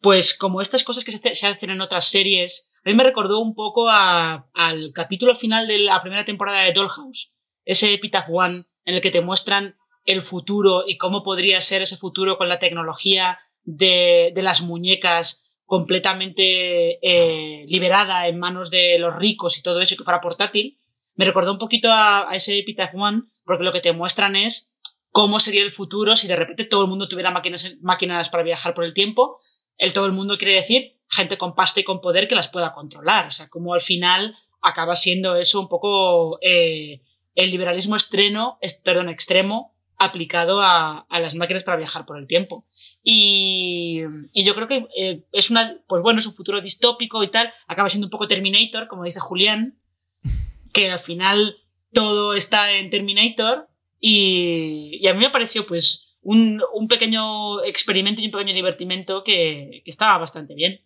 pues como estas cosas que se, hacen en otras series, a mí me recordó un poco a- al capítulo final de la primera temporada de Dollhouse, ese Epitaph One en el que te muestran el futuro y cómo podría ser ese futuro con la tecnología de, de las muñecas completamente eh, liberada en manos de los ricos y todo eso que fuera portátil. Me recordó un poquito a, a ese Epitaph One porque lo que te muestran es cómo sería el futuro si de repente todo el mundo tuviera máquinas, máquinas para viajar por el tiempo. El todo el mundo quiere decir gente con pasta y con poder que las pueda controlar. O sea, como al final acaba siendo eso un poco eh, el liberalismo extremo, es, perdón, extremo aplicado a, las máquinas para viajar por el tiempo. Y, yo creo que eh, es una, pues bueno, es un futuro distópico y tal, acaba siendo un poco Terminator, como dice Julián, que al final todo está en Terminator y, a mí me pareció pues un, pequeño experimento y un pequeño divertimento que, estaba bastante bien.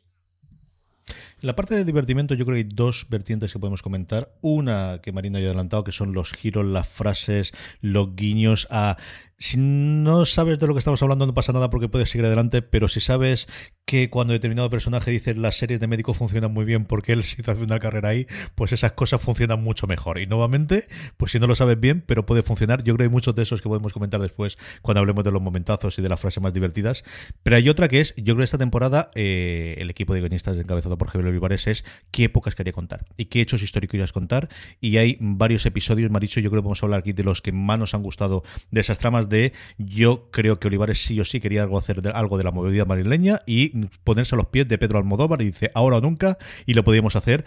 En la parte de divertimento yo creo que hay dos vertientes que podemos comentar. Una que Marina ya ha adelantado, que son los giros, las frases, los guiños a si no sabes de lo que estamos hablando no pasa nada porque puedes seguir adelante, pero si sabes que cuando determinado personaje dice las series de médicos funcionan muy bien porque él (laughs) se hizo una carrera ahí, pues esas cosas funcionan mucho mejor. Y nuevamente, pues si no lo sabes bien, pero puede funcionar. Yo creo que hay muchos de esos que podemos comentar después cuando hablemos de los momentazos y de las frases más divertidas. Pero hay otra que es, yo creo que esta temporada eh, el equipo de guionistas encabezado por Javier Olivares es qué épocas quería contar y qué hechos históricos querías contar. Y hay varios episodios, Maricho, yo creo que vamos a hablar aquí de los que más nos han gustado de esas tramas de yo creo que Olivares sí o sí quería algo hacer algo de la movilidad marileña y ponerse a los pies de Pedro Almodóvar y dice ahora o nunca y lo podíamos hacer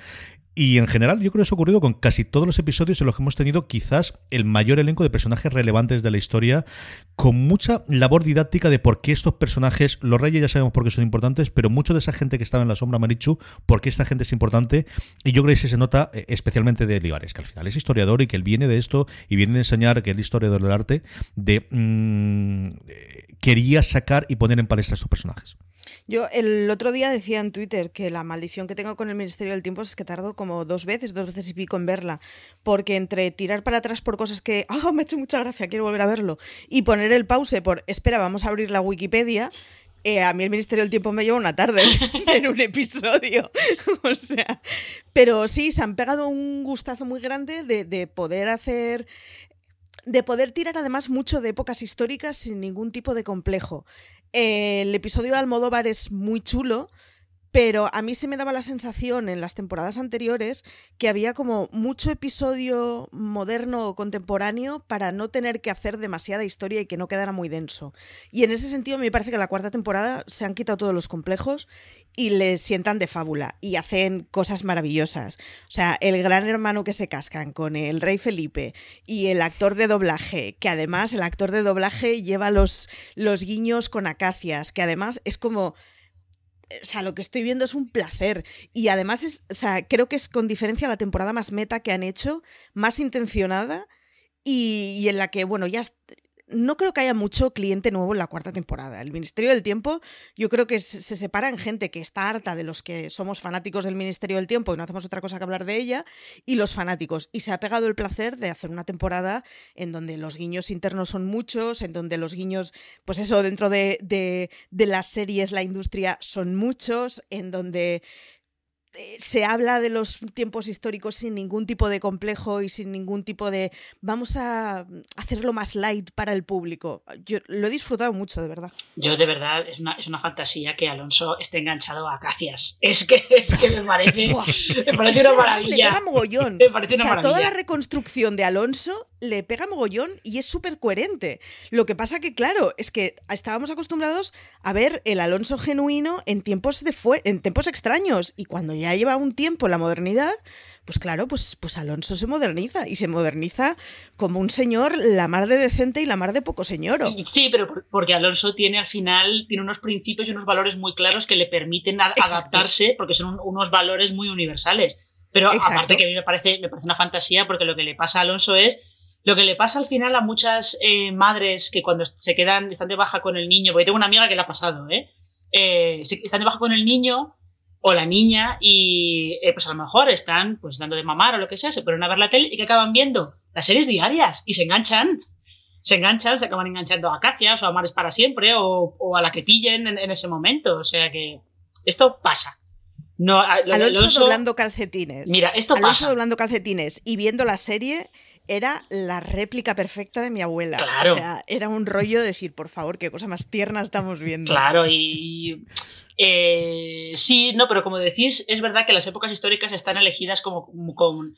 y en general, yo creo que eso ha ocurrido con casi todos los episodios en los que hemos tenido quizás el mayor elenco de personajes relevantes de la historia, con mucha labor didáctica de por qué estos personajes, los reyes ya sabemos por qué son importantes, pero mucho de esa gente que estaba en la sombra Marichu, por qué esta gente es importante. Y yo creo que se nota eh, especialmente de Olivares, que al final es historiador y que él viene de esto y viene de enseñar que el historiador del arte, de mm, eh, quería sacar y poner en palestra a estos personajes. Yo el otro día decía en Twitter que la maldición que tengo con el Ministerio del Tiempo es que tardo como dos veces, dos veces y pico en verla, porque entre tirar para atrás por cosas que, (laughs) ah, me ha hecho mucha gracia, quiero volver a verlo, y poner el pause por, espera, vamos a abrir la Wikipedia, eh, a mí el Ministerio del Tiempo me lleva una tarde (laughs) en un episodio. (laughs) o sea, pero sí, se han pegado un gustazo muy grande de, de poder hacer de poder tirar además mucho de épocas históricas sin ningún tipo de complejo. El episodio de Almodóvar es muy chulo, pero a mí se me daba la sensación en las temporadas anteriores que había como mucho episodio moderno o contemporáneo para no tener que hacer demasiada historia y que no quedara muy denso. Y en ese sentido me parece que la cuarta temporada se han quitado todos los complejos y le sientan de fábula y hacen cosas maravillosas. O sea, el gran hermano que se cascan con el rey Felipe y el actor de doblaje, que además el actor de doblaje lleva los, los guiños con acacias, que además es como o sea, lo que estoy viendo es un placer. Y además, es, o sea, creo que es con diferencia la temporada más meta que han hecho, más intencionada y, y en la que, bueno, ya no creo que haya mucho cliente nuevo en la cuarta temporada. El Ministerio del Tiempo yo creo que se separa en gente que está harta de los que somos fanáticos del Ministerio del Tiempo y no hacemos otra cosa que hablar de ella, y los fanáticos. Y se ha pegado el placer de hacer una temporada en donde los guiños internos son muchos, en donde los guiños, pues eso, dentro de, de, de las series, la industria son muchos, en donde se habla de los tiempos históricos sin ningún tipo de complejo y sin ningún tipo de vamos a hacerlo más light para el público. Yo lo he disfrutado mucho, de verdad. Yo de verdad es una, es una fantasía que Alonso esté enganchado a Acacias. (laughs) Es que, es que me parece, (laughs) me parece una maravilla. Le pega mogollón. (laughs) Me parece una o sea, toda la reconstrucción de Alonso le pega mogollón y es súper coherente. Lo que pasa que, claro, es que estábamos acostumbrados a ver el Alonso genuino en tiempos, de en tiempos extraños y cuando ya lleva un tiempo la modernidad, pues claro, pues, pues Alonso se moderniza y se moderniza como un señor la mar de decente y la mar de poco señor. Sí, pero porque Alonso tiene al final tiene unos principios y unos valores muy claros que le permiten adaptarse porque son unos valores muy universales. Pero aparte que a mí me parece, me parece una fantasía porque lo que le pasa a Alonso es lo que le pasa al final a muchas eh, madres que cuando se quedan, están de baja con el niño, porque tengo una amiga que le ha pasado, ¿eh? eh están de baja con el niño o la niña y eh, pues a lo mejor están pues dando de mamar o lo que sea, se ponen a ver la tele y que acaban viendo las series diarias y se enganchan. Se enganchan, se acaban enganchando a Acacias o a Mares para siempre o, a la que pillen en, ese momento. O sea que esto pasa. No, Alonso, doblando calcetines. Mira, esto Alonso doblando calcetines y viendo la serie era la réplica perfecta de mi abuela. Claro. O sea, era un rollo de decir, por favor, qué cosa más tierna estamos viendo. Claro, y eh, sí, no, pero como decís, es verdad que las épocas históricas están elegidas como, con,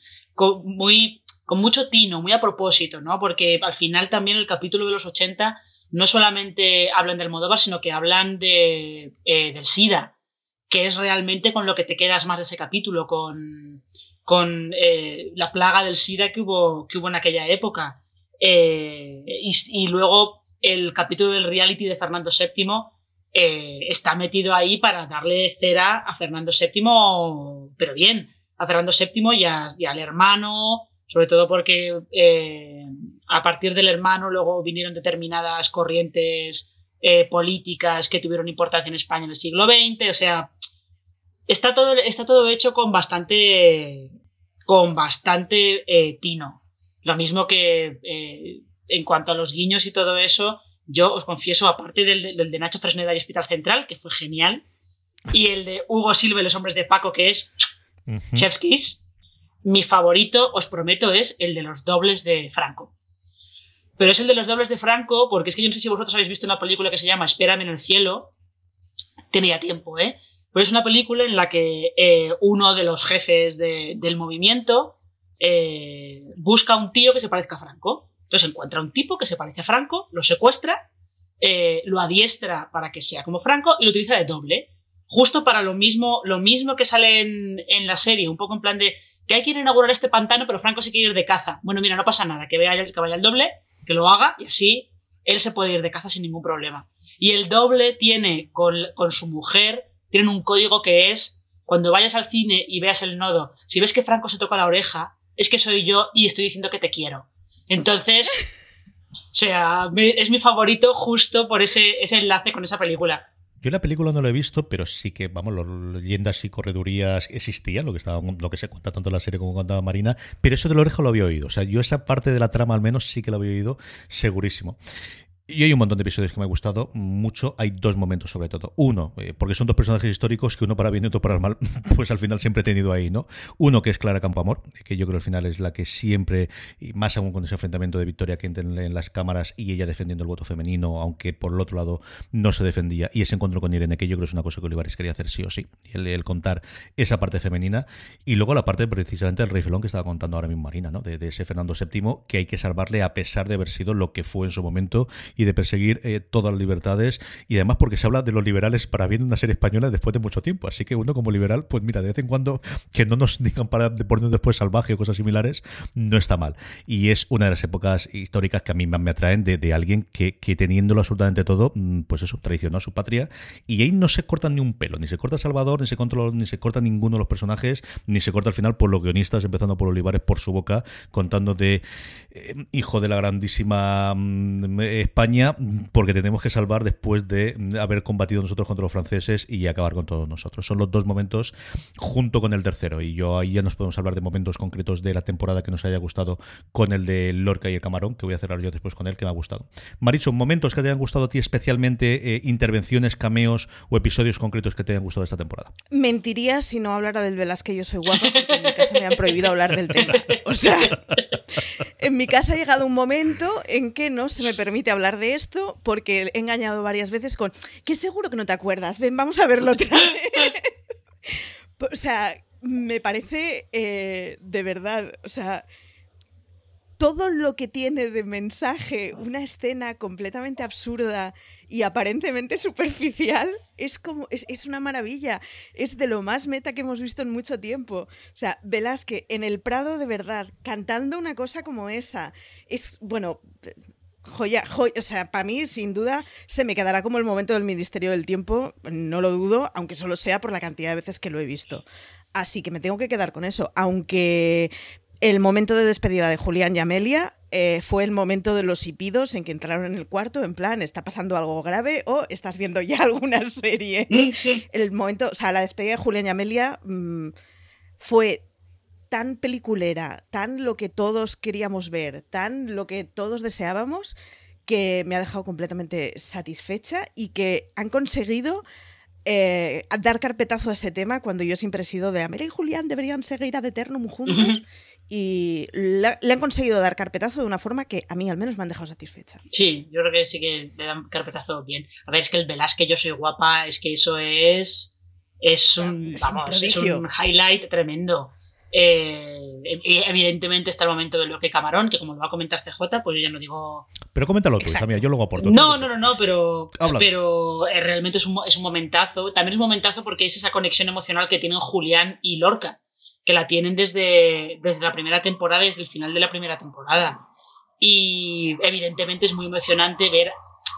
muy, con mucho tino, muy a propósito, ¿no? Porque al final también el capítulo de los 80 no solamente hablan del Modóvar, sino que hablan de, eh, del SIDA, que es realmente con lo que te quedas más de ese capítulo, con, con eh, la plaga del SIDA que hubo, que hubo en aquella época. Eh, y, luego el capítulo del reality de Fernando VII eh, está metido ahí para darle cera a Fernando VII, pero bien, a Fernando VII y, y al hermano, sobre todo porque a partir del hermano luego vinieron determinadas corrientes políticas que tuvieron importancia en España en el siglo XX, o sea, está todo, está todo hecho con bastante, con bastante eh, tino. Lo mismo que eh, en cuanto a los guiños y todo eso, yo os confieso, aparte del, del de Nacho Fresneda y Hospital Central, que fue genial, y el de Hugo Silva y los hombres de Paco, que es. Chef's Kiss, mi favorito, os prometo, es el de los dobles de Franco. Pero es el de los dobles de Franco porque es que yo no sé si vosotros habéis visto una película que se llama Espérame en el cielo. Tenía tiempo, ¿eh? Pero es una película en la que eh, uno de los jefes de- del movimiento eh, busca a un tío que se parezca a Franco. Entonces encuentra a un tipo que se parece a Franco, lo secuestra, eh, lo adiestra para que sea como Franco y lo utiliza de doble. Justo para lo mismo, lo mismo que sale en, la serie, un poco en plan de que hay que ir inaugurar este pantano, pero Franco se quiere ir de caza. Bueno, mira, no pasa nada, que, vaya, que vaya el doble, que lo haga y así él se puede ir de caza sin ningún problema. Y el doble tiene con su mujer, tienen un código que es cuando vayas al cine y veas el nodo, si ves que Franco se toca la oreja, es que soy yo y estoy diciendo que te quiero. Entonces, (laughs) o sea, me- es mi favorito justo por ese, ese enlace con esa película. Yo la película no la he visto, pero sí que, vamos, las leyendas y corredurías existían, lo que estaba, lo que se cuenta tanto en la serie como contaba Marina, pero eso de la oreja lo había oído. O sea, yo esa parte de la trama al menos sí que la había oído, segurísimo. Y hay un montón de episodios que me ha gustado mucho. Hay dos momentos sobre todo. Uno, eh, porque son dos personajes históricos que uno para bien y otro para mal, (laughs) pues al final siempre he tenido ahí, ¿no? Uno que es Clara Campoamor, que yo creo al final es la que siempre, y más aún con ese enfrentamiento de Victoria que en, las cámaras y ella defendiendo el voto femenino, aunque por el otro lado no se defendía. Y ese encuentro con Irene, que yo creo es una cosa que Olivares quería hacer sí o sí. El, el contar esa parte femenina. Y luego la parte precisamente del Rey Felón que estaba contando ahora mismo Marina, ¿no? De, de ese Fernando VII que hay que salvarle a pesar de haber sido lo que fue en su momento y de perseguir eh, todas las libertades y además porque se habla de los liberales para bien en una serie española después de mucho tiempo. Así que uno como liberal, pues mira, de vez en cuando que no nos (laughs) digan para de ponernos después salvaje o cosas similares, no está mal. Y es una de las épocas históricas que a mí más me atraen de, de alguien que, que teniéndolo absolutamente todo, mm, pues eso, traicionó a su patria y ahí no se corta ni un pelo, ni se corta Salvador, ni se, controla, ni se corta ninguno de los personajes, ni se corta al final por los guionistas, empezando por Olivares por su boca, contando de eh, hijo de la grandísima mm, España, porque tenemos que salvar después de haber combatido nosotros contra los franceses y acabar con todos nosotros. Son los dos momentos junto con el tercero. Y yo ahí ya nos podemos hablar de momentos concretos de la temporada que nos haya gustado con el de Lorca y el Camarón, que voy a cerrar yo después con él, que me ha gustado. Maricho, momentos que te hayan gustado a ti especialmente, eh, intervenciones, cameos o episodios concretos que te hayan gustado esta temporada. Mentiría si no hablara del Velázquez Yo Soy Guapa, porque en mi casa me han prohibido hablar del tema. O sea, en mi casa ha llegado un momento en que no se me permite hablar de esto porque he engañado varias veces con que seguro que no te acuerdas, ven, vamos a verlo otra (laughs) vez. (laughs) O sea, me parece eh, de verdad, o sea, todo lo que tiene de mensaje una escena completamente absurda y aparentemente superficial es como es, es, una maravilla es de lo más meta que hemos visto en mucho tiempo o sea Velázquez en el Prado de verdad cantando una cosa como esa es bueno joya, joya o sea para mí sin duda se me quedará como el momento del Ministerio del Tiempo no lo dudo aunque solo sea por la cantidad de veces que lo he visto así que me tengo que quedar con eso aunque el momento de despedida de Julián y Amelia eh, fue el momento de los hipidos en que entraron en el cuarto, en plan, ¿está pasando algo grave o estás viendo ya (laughs) alguna serie? el momento, o sea, la despedida de Julián y Amelia mmm, fue tan peliculera, tan lo que todos queríamos ver, tan lo que todos deseábamos, que me ha dejado completamente satisfecha y que han conseguido eh, dar carpetazo a ese tema cuando yo siempre he sido de Amelia y Julián deberían seguir ad eternum juntos. Uh -huh. Y la, le han conseguido dar carpetazo de una forma que a mí al menos me han dejado satisfecha. Sí, yo creo que sí que le dan carpetazo bien. A ver, es que el Velázquez Yo Soy Guapa, es que eso es. Es un, es vamos, un, es un highlight tremendo. Eh, evidentemente está el momento de lo que Camarón, que como lo va a comentar CJ, pues yo ya no digo. Pero coméntalo tú, también, yo luego aporto. No, no, no, no, pero, pero eh, realmente es un, es un momentazo. También es un momentazo porque es esa conexión emocional que tienen Julián y Lorca, que la tienen desde, desde la primera temporada desde el final de la primera temporada. y evidentemente es muy emocionante ver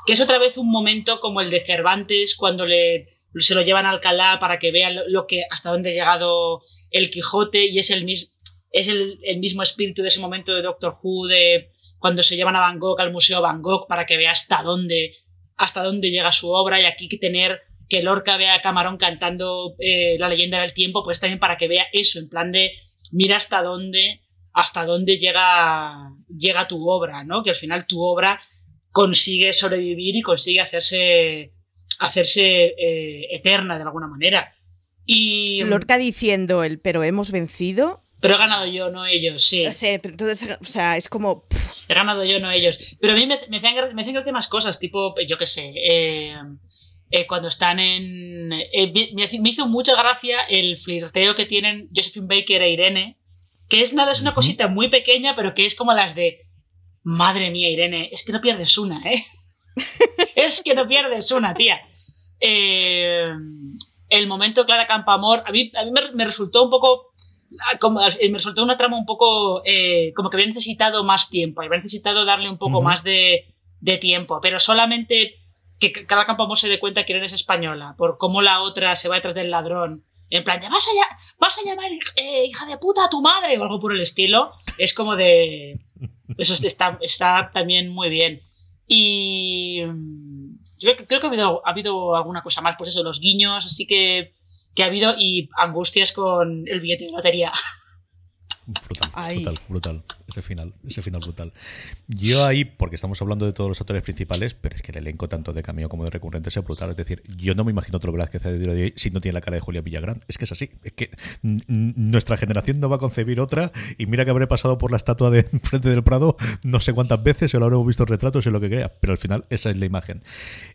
que es otra vez un momento como el de Cervantes cuando le, se lo llevan a Alcalá para que vea lo que hasta dónde ha llegado el Quijote y es el mismo es el, el, mismo espíritu de ese momento de Doctor Who de cuando se llevan a Gogh al Museo Gogh para que vea hasta dónde hasta dónde llega su obra y aquí tener que Lorca vea a Camarón cantando eh, la leyenda del tiempo, pues también para que vea eso, en plan de mira hasta dónde, hasta dónde llega, llega tu obra, ¿no? Que al final tu obra consigue sobrevivir y consigue hacerse, hacerse eh, eterna de alguna manera. Y, Lorca diciendo el pero hemos vencido. Pero he ganado yo, no ellos, sí. O sea, entonces, o sea es como. He ganado yo, no ellos. Pero a mí me, me hacen, me hacen gracia más cosas, tipo, yo qué sé. Eh, eh, cuando están en... Eh, me, me, hizo mucha gracia el flirteo que tienen Josephine Baker e Irene, que es nada, es una cosita muy pequeña, pero que es como las de... Madre mía, Irene, es que no pierdes una, ¿eh? (laughs) es que no pierdes una, tía. Eh, el momento Clara Campamor, a mí, a mí me, me resultó un poco como, me resultó una trama un poco eh, como que había necesitado más tiempo, había necesitado darle un poco uh -huh. más de, de, tiempo, pero solamente que cada campo se dé cuenta que Irene es española, por cómo la otra se va detrás del ladrón. En plan, de, vas a, vas a llamar eh, hija de puta a tu madre o algo por el estilo. Es como de. Eso está, está también muy bien. Y. Yo creo que ha habido, ha habido alguna cosa más, pues eso, los guiños, así que, que ha habido y angustias con el billete de lotería. (laughs) Brutal, brutal, brutal. Ese final, ese final brutal. Yo ahí, porque estamos hablando de todos los actores principales, pero es que el elenco tanto de cameo como de recurrente es brutal. Es decir, yo no me imagino otro Velázquez de día de hoy si no tiene la cara de Julia Villagrán. Es que es así. Es que nuestra generación no va a concebir otra. Y mira que habré pasado por la estatua de (laughs) frente del Prado no sé cuántas veces, o lo habremos visto en retratos y lo que crea. Pero al final, esa es la imagen.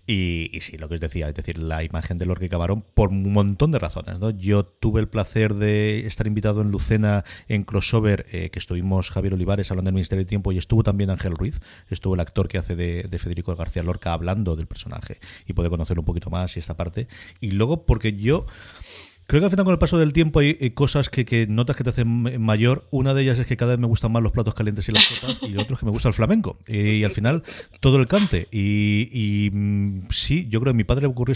Y, y sí, lo que os decía, es decir, la imagen de Lorca y Camarón por un montón de razones. ¿no? Yo tuve el placer de estar invitado en Lucena en crossover, eh, que estuvimos Javier Olivares hablando del Ministerio del Tiempo y estuvo también Ángel Ruiz, estuvo el actor que hace de, de, Federico García Lorca hablando del personaje y poder conocerlo un poquito más y esta parte. Y luego, porque yo. Creo que al final con el paso del tiempo hay, hay cosas que, que, notas que te hacen mayor. Una de ellas es que cada vez me gustan más los platos calientes y las copas y otro es que me gusta el flamenco. Y, y al final todo el cante. Y, y sí, yo creo que a mi padre le ocurrió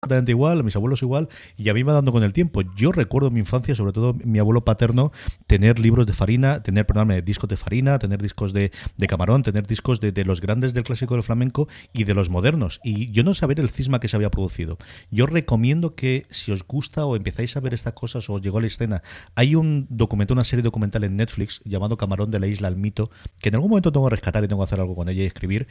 exactamente igual, a mis abuelos igual, y a mí va dando con el tiempo. Yo recuerdo mi infancia, sobre todo mi abuelo paterno, tener libros de farina, tener, perdóname, discos de farina, tener discos de, de camarón, tener discos de, de, los grandes del clásico del flamenco y de los modernos. Y yo no saber el cisma que se había producido. Yo recomiendo que si os gusta o empezáis a ver estas cosas o os llegó a la escena, hay un documento, una serie documental en Netflix llamado Camarón de la Isla al Mito, que en algún momento tengo que rescatar y tengo que hacer algo con ella y escribir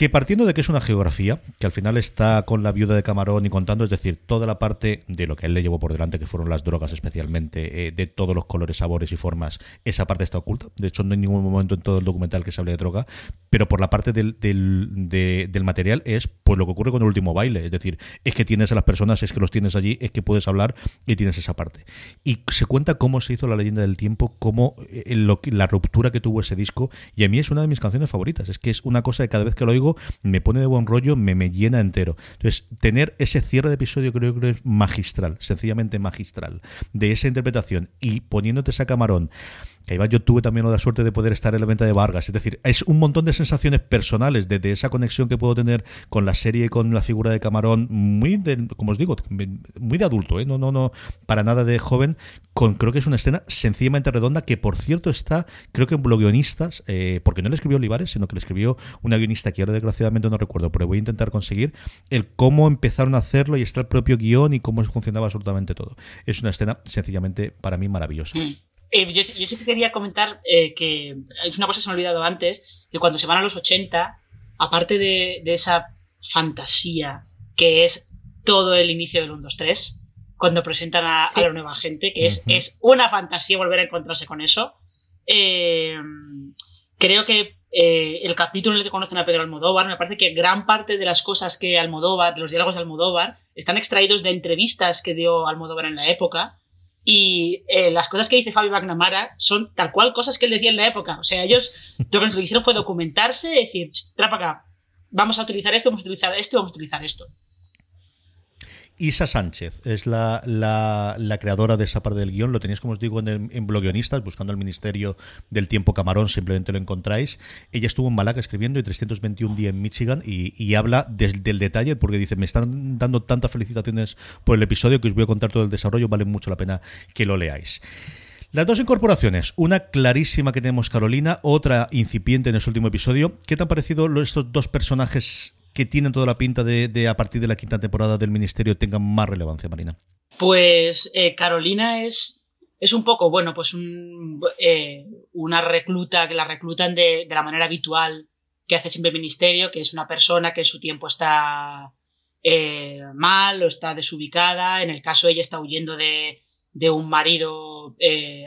que partiendo de que es una geografía, que al final está con la viuda de Camarón y contando, es decir, toda la parte de lo que él le llevó por delante, que fueron las drogas especialmente, eh, de todos los colores, sabores y formas, esa parte está oculta. De hecho, no hay ningún momento en todo el documental que se hable de droga, pero por la parte del, del, de, del material es pues lo que ocurre con el último baile, es decir, es que tienes a las personas, es que los tienes allí, es que puedes hablar y tienes esa parte. Y se cuenta cómo se hizo la leyenda del tiempo, cómo eh, lo, la ruptura que tuvo ese disco, y a mí es una de mis canciones favoritas, es que es una cosa que cada vez que lo oigo me pone de buen rollo, me, me llena entero. Entonces, tener ese cierre de episodio creo que es magistral, sencillamente magistral, de esa interpretación y poniéndote esa camarón que además yo tuve también la suerte de poder estar en la venta de Vargas. Es decir, es un montón de sensaciones personales de, de, esa conexión que puedo tener con la serie con la figura de Camarón, muy de, como os digo, muy de adulto, ¿eh? no, no, no, para nada de joven. Con, creo que es una escena sencillamente redonda que, por cierto, está, creo que en los guionistas, eh, porque no le escribió Olivares, sino que le escribió una guionista que ahora desgraciadamente no recuerdo, pero voy a intentar conseguir el cómo empezaron a hacerlo y está el propio guion y cómo funcionaba absolutamente todo. Es una escena sencillamente para mí maravillosa. Mm. Eh, yo, yo, sí que quería comentar eh, que es una cosa que se me ha olvidado antes, que cuando se van a los 80, aparte de, de esa fantasía que es todo el inicio del 1, 2, 3, cuando presentan a, sí. a la nueva gente, que es, uh -huh. es, una fantasía volver a encontrarse con eso, eh, creo que eh, el capítulo en el que conocen a Pedro Almodóvar, me parece que gran parte de las cosas que Almodóvar, los diálogos de Almodóvar, están extraídos de entrevistas que dio Almodóvar en la época, Y eh, las cosas que dice Fabio McNamara son tal cual cosas que él decía en la época. O sea, ellos lo que hicieron fue documentarse decir, trapa acá, vamos a utilizar esto, vamos a utilizar esto, vamos a utilizar esto. Isa Sánchez es la, la, creadora de esa parte del guion. Lo tenéis, como os digo, en, en Bloguionistas, buscando el Ministerio del Tiempo Camarón, simplemente lo encontráis. Ella estuvo en Malaca escribiendo y 321 días en Michigan y, habla del detalle porque dice, me están dando tantas felicitaciones por el episodio que os voy a contar todo el desarrollo, vale mucho la pena que lo leáis. Las dos incorporaciones, una clarísima que tenemos Carolina, otra incipiente en ese último episodio. ¿Qué te han parecido estos dos personajes que tienen toda la pinta de, a partir de la quinta temporada del Ministerio tengan más relevancia, Marina? Pues eh, Carolina es, es un poco, bueno, pues eh, una recluta que la reclutan de, la manera habitual que hace siempre el Ministerio, que es una persona que en su tiempo está eh, mal o está desubicada. En el caso ella está huyendo de, de un marido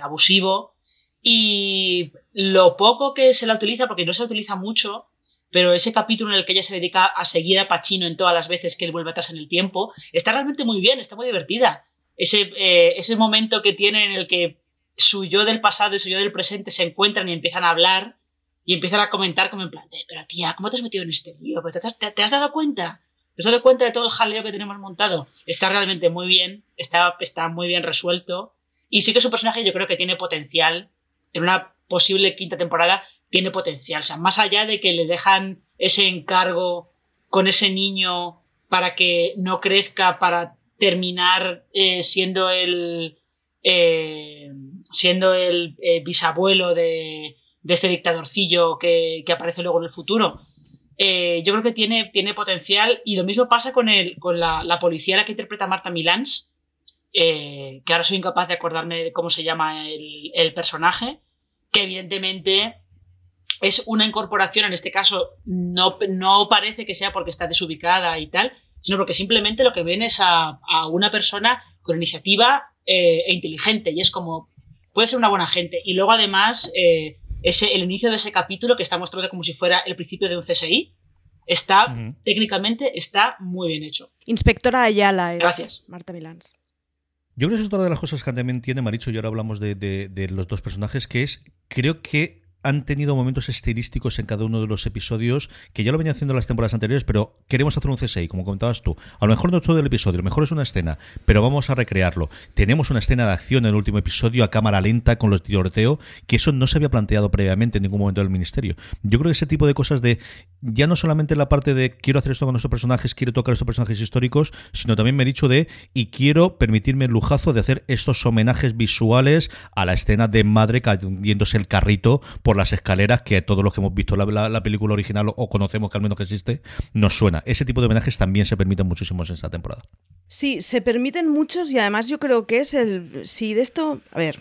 abusivo. Y lo poco que se la utiliza, porque no se la utiliza mucho, pero ese capítulo en el que ella se dedica a seguir a Pacino en todas las veces que él vuelve atrás en el tiempo, está realmente muy bien, está muy divertida. Ese, eh, ese momento que tiene en el que su yo del pasado y su yo del presente se encuentran y empiezan a hablar y empiezan a comentar como en plan, pero tía, ¿cómo te has metido en este lío? ¿Te has, te, has dado cuenta? ¿Te has dado cuenta de todo el jaleo que tenemos montado? Está realmente muy bien, está, está muy bien resuelto y sí que es un personaje yo creo que tiene potencial en una posible quinta temporada tiene potencial. O sea, más allá de que le dejan ese encargo con ese niño para que no crezca, para terminar eh, siendo el eh, siendo el eh, bisabuelo de, este dictadorcillo que, aparece luego en el futuro. yo creo que tiene, tiene potencial y lo mismo pasa con, el, con la, policía la que interpreta Marta Milans, que ahora soy incapaz de acordarme de cómo se llama el personaje, que evidentemente es una incorporación, en este caso no, no parece que sea porque está desubicada y tal, sino porque simplemente lo que ven es a, una persona con iniciativa eh, e inteligente y es como, puede ser una buena gente. Y luego además, eh, ese, el inicio de ese capítulo que está mostrado como si fuera el principio de un CSI, está, técnicamente, está muy bien hecho. Inspectora Ayala es Gracias. Marta Milans. Yo creo que eso es otra de las cosas que también tiene Maricho, y ahora hablamos de, de los dos personajes, que es, creo que han tenido momentos estilísticos en cada uno de los episodios que ya lo venía haciendo las temporadas anteriores, pero queremos hacer un CSI, como comentabas tú. A lo mejor no todo el episodio, a lo mejor es una escena, pero vamos a recrearlo. Tenemos una escena de acción en el último episodio a cámara lenta con los tiroteos, que eso no se había planteado previamente en ningún momento del ministerio. Yo creo que ese tipo de cosas de ya no solamente la parte de quiero hacer esto con nuestros personajes, quiero tocar estos personajes históricos, sino también me he dicho de y quiero permitirme el lujazo de hacer estos homenajes visuales a la escena de madre cayéndose el carrito las escaleras que todos los que hemos visto la, película original o, conocemos que al menos que existe, nos suena. Ese tipo de homenajes también se permiten muchísimos en esta temporada. Sí, se permiten muchos y además yo creo que es el... Si de esto... A ver,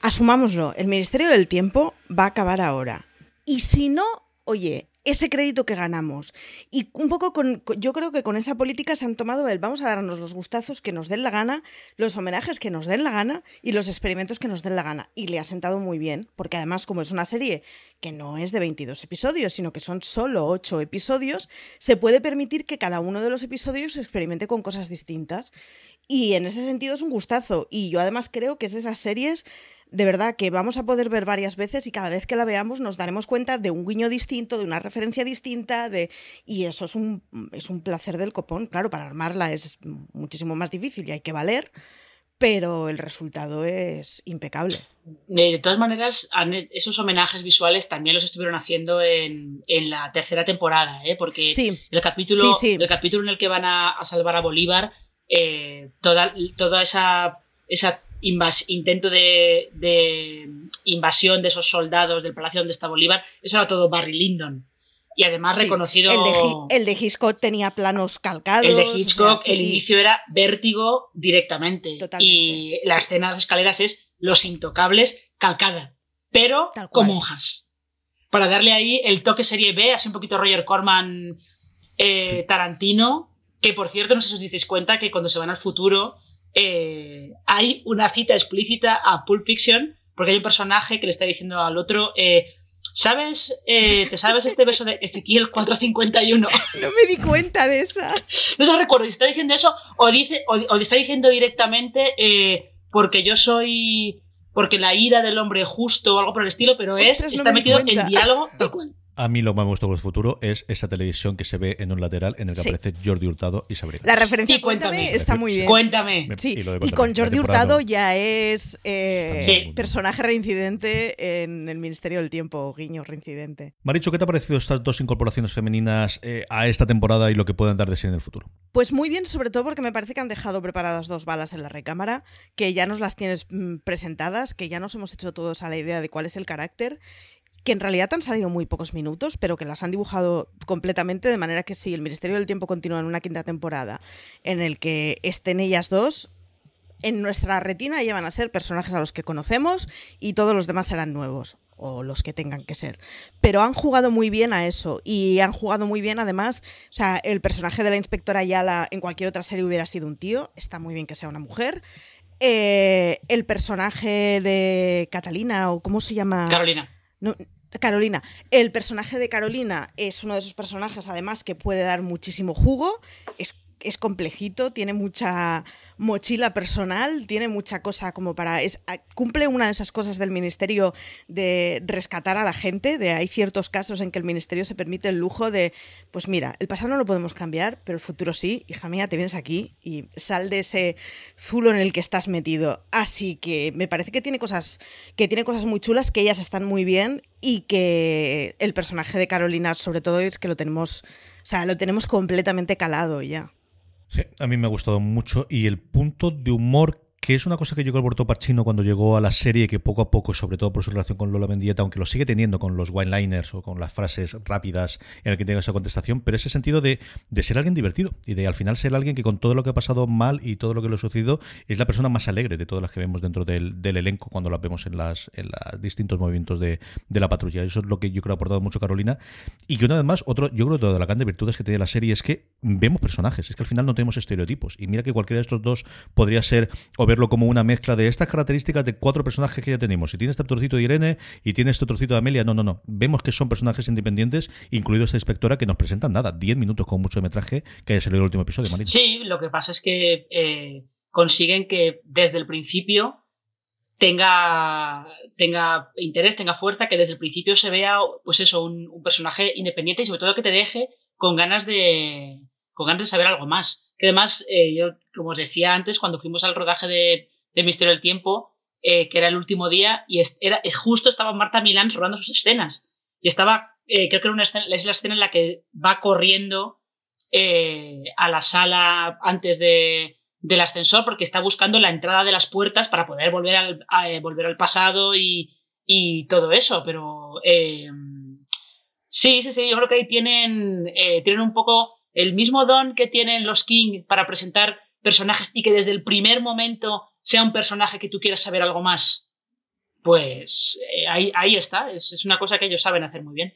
asumámoslo, el Ministerio del Tiempo va a acabar ahora. Y si no, oye, ese crédito que ganamos. Y un poco con, yo creo que con esa política se han tomado el vamos a darnos los gustazos que nos den la gana, los homenajes que nos den la gana y los experimentos que nos den la gana. Y le ha sentado muy bien, porque además como es una serie que no es de 22 episodios, sino que son solo 8 episodios, se puede permitir que cada uno de los episodios experimente con cosas distintas. Y en ese sentido es un gustazo. Y yo además creo que es de esas series de verdad que vamos a poder ver varias veces y cada vez que la veamos nos daremos cuenta de un guiño distinto, de una referencia distinta, de y eso es un, es un placer del copón. Claro, para armarla es muchísimo más difícil y hay que valer, pero el resultado es impecable. De todas maneras, esos homenajes visuales también los estuvieron haciendo en, la tercera temporada, ¿eh? porque el, capítulo, el capítulo en el que van a, salvar a Bolívar, eh, toda, toda esa, esa intento de, invasión de esos soldados del palacio donde está Bolívar, eso era todo Barry Lyndon. Y además reconocido. El de, Hitchcock tenía planos calcados. El de Hitchcock, el inicio era vértigo directamente. Y la escena de las escaleras es Los Intocables calcada, pero con monjas. Para darle ahí el toque serie B, así un poquito Roger Corman eh, Tarantino, que por cierto, no sé si os dices cuenta que cuando se van al futuro eh, hay una cita explícita a Pulp Fiction, porque hay un personaje que le está diciendo al otro, eh, ¿sabes? Eh, ¿Te sabes este beso de Ezequiel 451? (laughs) No me di cuenta de esa. No se recuerdo si está diciendo eso o, dice, o, está diciendo directamente porque yo soy porque la ira del hombre justo o algo por el estilo, pero es Ostras, no está me metido en diálogo tal cual. A mí lo que más me gustó con el futuro es esa televisión que se ve en un lateral en el que Sí. aparece Jordi Hurtado y Sabrina. La referencia Sí, cuéntame. cuéntame, está muy bien. Cuéntame. Me- Sí, y con Jordi Hurtado ya es eh, personaje reincidente en el Ministerio del Tiempo, guiño reincidente. Maricho, ¿qué te ha parecido estas dos incorporaciones femeninas eh, a esta temporada y lo que pueden dar de sí en el futuro? Pues muy bien, sobre todo porque me parece que han dejado preparadas dos balas en la recámara, que ya nos las tienes mm, presentadas, que ya nos hemos hecho todos a la idea de cuál es el carácter, que en realidad han salido muy pocos minutos, pero que las han dibujado completamente, de manera que si el Ministerio del Tiempo continúa en una quinta temporada en el que estén ellas dos, en nuestra retina ya van a ser personajes a los que conocemos y todos los demás serán nuevos o los que tengan que ser. Pero han jugado muy bien a eso y han jugado muy bien además, o sea, el personaje de la inspectora Ayala en cualquier otra serie hubiera sido un tío, está muy bien que sea una mujer. Eh, el personaje de Catalina o cómo se llama Carolina. No, Carolina. El personaje de Carolina es uno de esos personajes, además, que puede dar muchísimo jugo. Es, es complejito, tiene mucha mochila personal, tiene mucha cosa como para. Cumple una de esas cosas del ministerio de rescatar a la gente. De hay ciertos casos en que el ministerio se permite el lujo de. Pues mira, el pasado no lo podemos cambiar, pero el futuro sí. Hija mía, te vienes aquí y sal de ese zulo en el que estás metido. Así que me parece que tiene cosas que tiene cosas muy chulas, que ellas están muy bien y que el personaje de Carolina, sobre todo, es que lo tenemos, o sea, lo tenemos completamente calado ya. Sí, a mí me ha gustado mucho y el punto de humor que es una cosa que llegó Alberto Pacino cuando llegó a la serie, que poco a poco, sobre todo por su relación con Lola Mendieta, aunque lo sigue teniendo con los one-liners o con las frases rápidas en el que tenga esa contestación, pero ese sentido de, de ser alguien divertido y de al final ser alguien que con todo lo que ha pasado mal y todo lo que le ha sucedido es la persona más alegre de todas las que vemos dentro del, elenco cuando las vemos en las en los distintos movimientos de, de la patrulla. Eso es lo que yo creo ha aportado mucho Carolina. Y que una vez más, otro, yo creo que de las grandes virtudes que tiene la serie es que vemos personajes, es que al final no tenemos estereotipos. Y mira que cualquiera de estos dos podría ser o verlo como una mezcla de estas características de cuatro personajes que ya tenemos. Si tiene este trocito de Irene y tiene este trocito de Amelia, no, no, no. Vemos que son personajes independientes, incluido esta inspectora que nos presentan nada, 10 minutos con mucho de metraje que haya salido el último episodio, Marina. Sí, lo que pasa es que eh, consiguen que desde el principio tenga, tenga interés, tenga fuerza, que desde el principio se vea, pues eso, un, un personaje independiente y sobre todo que te deje con ganas de, con ganas de saber algo más. Además, eh, yo, como os decía antes, cuando fuimos al rodaje de, Misterio del Tiempo, eh, que era el último día, y era, es- justo estaba Marta Milán rodando sus escenas. Y estaba, eh, creo que era una escena, es la escena en la que va corriendo eh, a la sala antes de, del ascensor porque está buscando la entrada de las puertas para poder volver al, eh, volver al pasado y, y todo eso. Pero eh, sí, sí, sí, yo creo que ahí tienen, eh, tienen un poco el mismo don que tienen los King para presentar personajes y que desde el primer momento sea un personaje que tú quieras saber algo más. Pues eh, ahí, está, es, es una cosa que ellos saben hacer muy bien.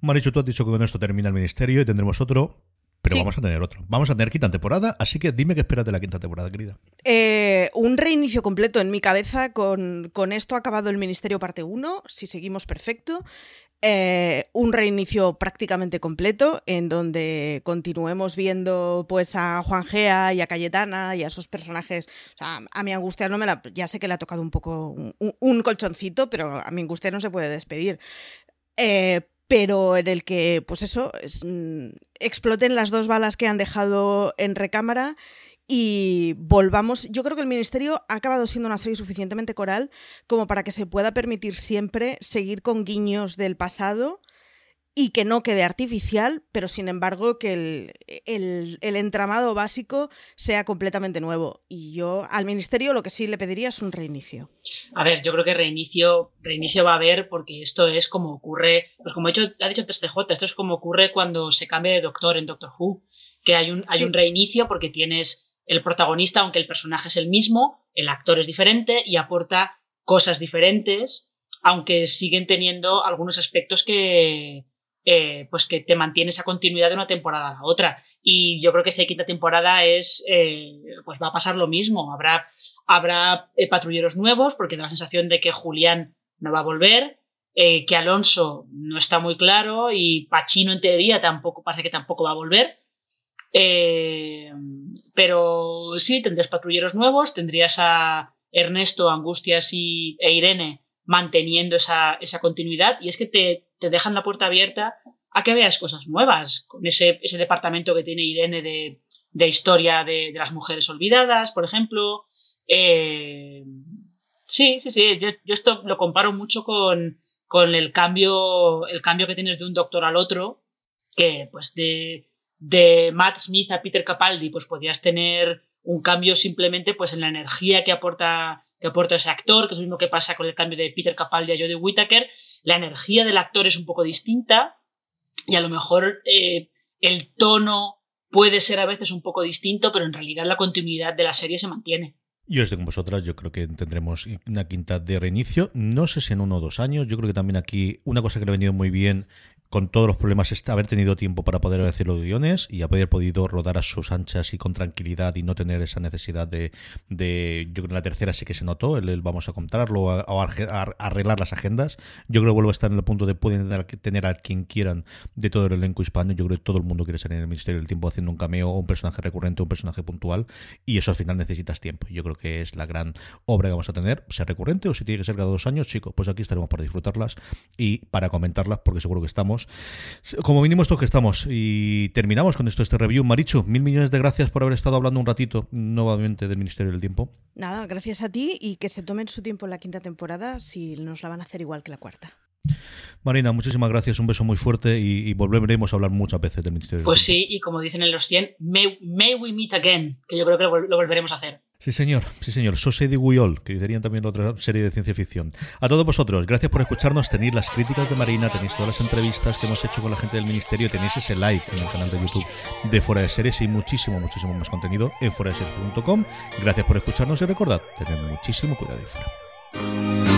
Marichu, tú has dicho que con esto termina el ministerio y tendremos otro, pero Sí. vamos a tener otro. Vamos a tener quinta temporada, así que dime qué esperas de la quinta temporada, querida. Eh, un reinicio completo en mi cabeza. Con, con esto ha acabado el Ministerio parte 1, si seguimos perfecto. Eh, un reinicio prácticamente completo en donde continuemos viendo pues a Juan Gea y a Cayetana y a esos personajes. O sea, a mi angustia no me la, ya sé que le ha tocado un poco un, un colchoncito, pero a mi angustia no se puede despedir. Eh, pero en el que, pues eso, es, mm, exploten las dos balas que han dejado en recámara y volvamos. Yo creo que el Ministerio ha acabado siendo una serie suficientemente coral como para que se pueda permitir siempre seguir con guiños del pasado y que no quede artificial, pero sin embargo que el, el- el entramado básico sea completamente nuevo. Y yo al Ministerio lo que sí le pediría es un reinicio. A ver, yo creo que reinicio, reinicio va a haber porque esto es como ocurre, pues como ha dicho, ha dicho antes TJ, esto es como ocurre cuando se cambia de doctor en Doctor Who, que hay un, hay Sí. un reinicio porque tienes el protagonista, aunque el personaje es el mismo, el actor es diferente y aporta cosas diferentes, aunque siguen teniendo algunos aspectos que, eh, pues que te mantiene esa continuidad de una temporada a la otra. Y yo creo que hay quinta temporada es, eh, pues va a pasar lo mismo. Habrá, habrá eh, patrulleros nuevos porque da la sensación de que Julián no va a volver, que Alonso no está muy claro y Pachino en teoría tampoco parece que tampoco va a volver. Pero sí, tendrías patrulleros nuevos, tendrías a Ernesto, Angustias y, e Irene manteniendo esa, esa continuidad y es que te, te, dejan la puerta abierta a que veas cosas nuevas, con ese, ese departamento que tiene Irene de, de historia de, de, las mujeres olvidadas, por ejemplo. Eh, sí, sí, sí, yo, yo, esto lo comparo mucho con, con el, cambio, el cambio que tienes de un doctor al otro, que pues de, de Matt Smith a Peter Capaldi, pues podías tener un cambio simplemente pues en la energía que aporta que aporta ese actor, que es lo mismo que pasa con el cambio de Peter Capaldi a Jodie Whittaker, la energía del actor es un poco distinta y a lo mejor eh, el tono puede ser a veces un poco distinto, pero en realidad la continuidad de la serie se mantiene. Yo estoy con vosotras, yo creo que tendremos una quinta de reinicio, no sé si en uno o dos años, yo creo que también aquí una cosa que le ha venido muy bien con todos los problemas es haber tenido tiempo para poder hacer los guiones y haber podido rodar a sus anchas y con tranquilidad y no tener esa necesidad de, de yo creo que la tercera sí que se notó, el, vamos a contarlo o, arreglar las agendas. Yo creo que vuelvo a estar en el punto de pueden tener a quien quieran de todo el elenco hispano. Yo creo que todo el mundo quiere ser en el Ministerio del Tiempo haciendo un cameo o un personaje recurrente un personaje puntual y eso al final necesitas tiempo. Yo creo que es la gran obra que vamos a tener, sea recurrente o si tiene que ser cada dos años, chicos, pues aquí estaremos para disfrutarlas y para comentarlas porque seguro que estamos como mínimo esto que estamos. Y terminamos con esto, este review. Marichu, mil millones de gracias por haber estado hablando un ratito nuevamente del Ministerio del Tiempo. Nada, gracias a ti y que se tomen su tiempo en la quinta temporada si nos la van a hacer igual que la cuarta. Marina, muchísimas gracias, un beso muy fuerte y, y volveremos a hablar muchas veces del Ministerio. Pues sí, y como dicen en los 100, may, may, we meet again, que yo creo que lo, lo volveremos a hacer. Sí, señor, sí, señor. We All, que dirían también otra serie de ciencia ficción. A todos vosotros, gracias por escucharnos. Tenéis las críticas de Marina, tenéis todas las entrevistas que hemos hecho con la gente del Ministerio, tenéis ese live en el canal de YouTube de Fuera de Series y muchísimo, muchísimo más contenido en fueradeseries.com. Gracias por escucharnos y recordad, tened muchísimo cuidado fuera.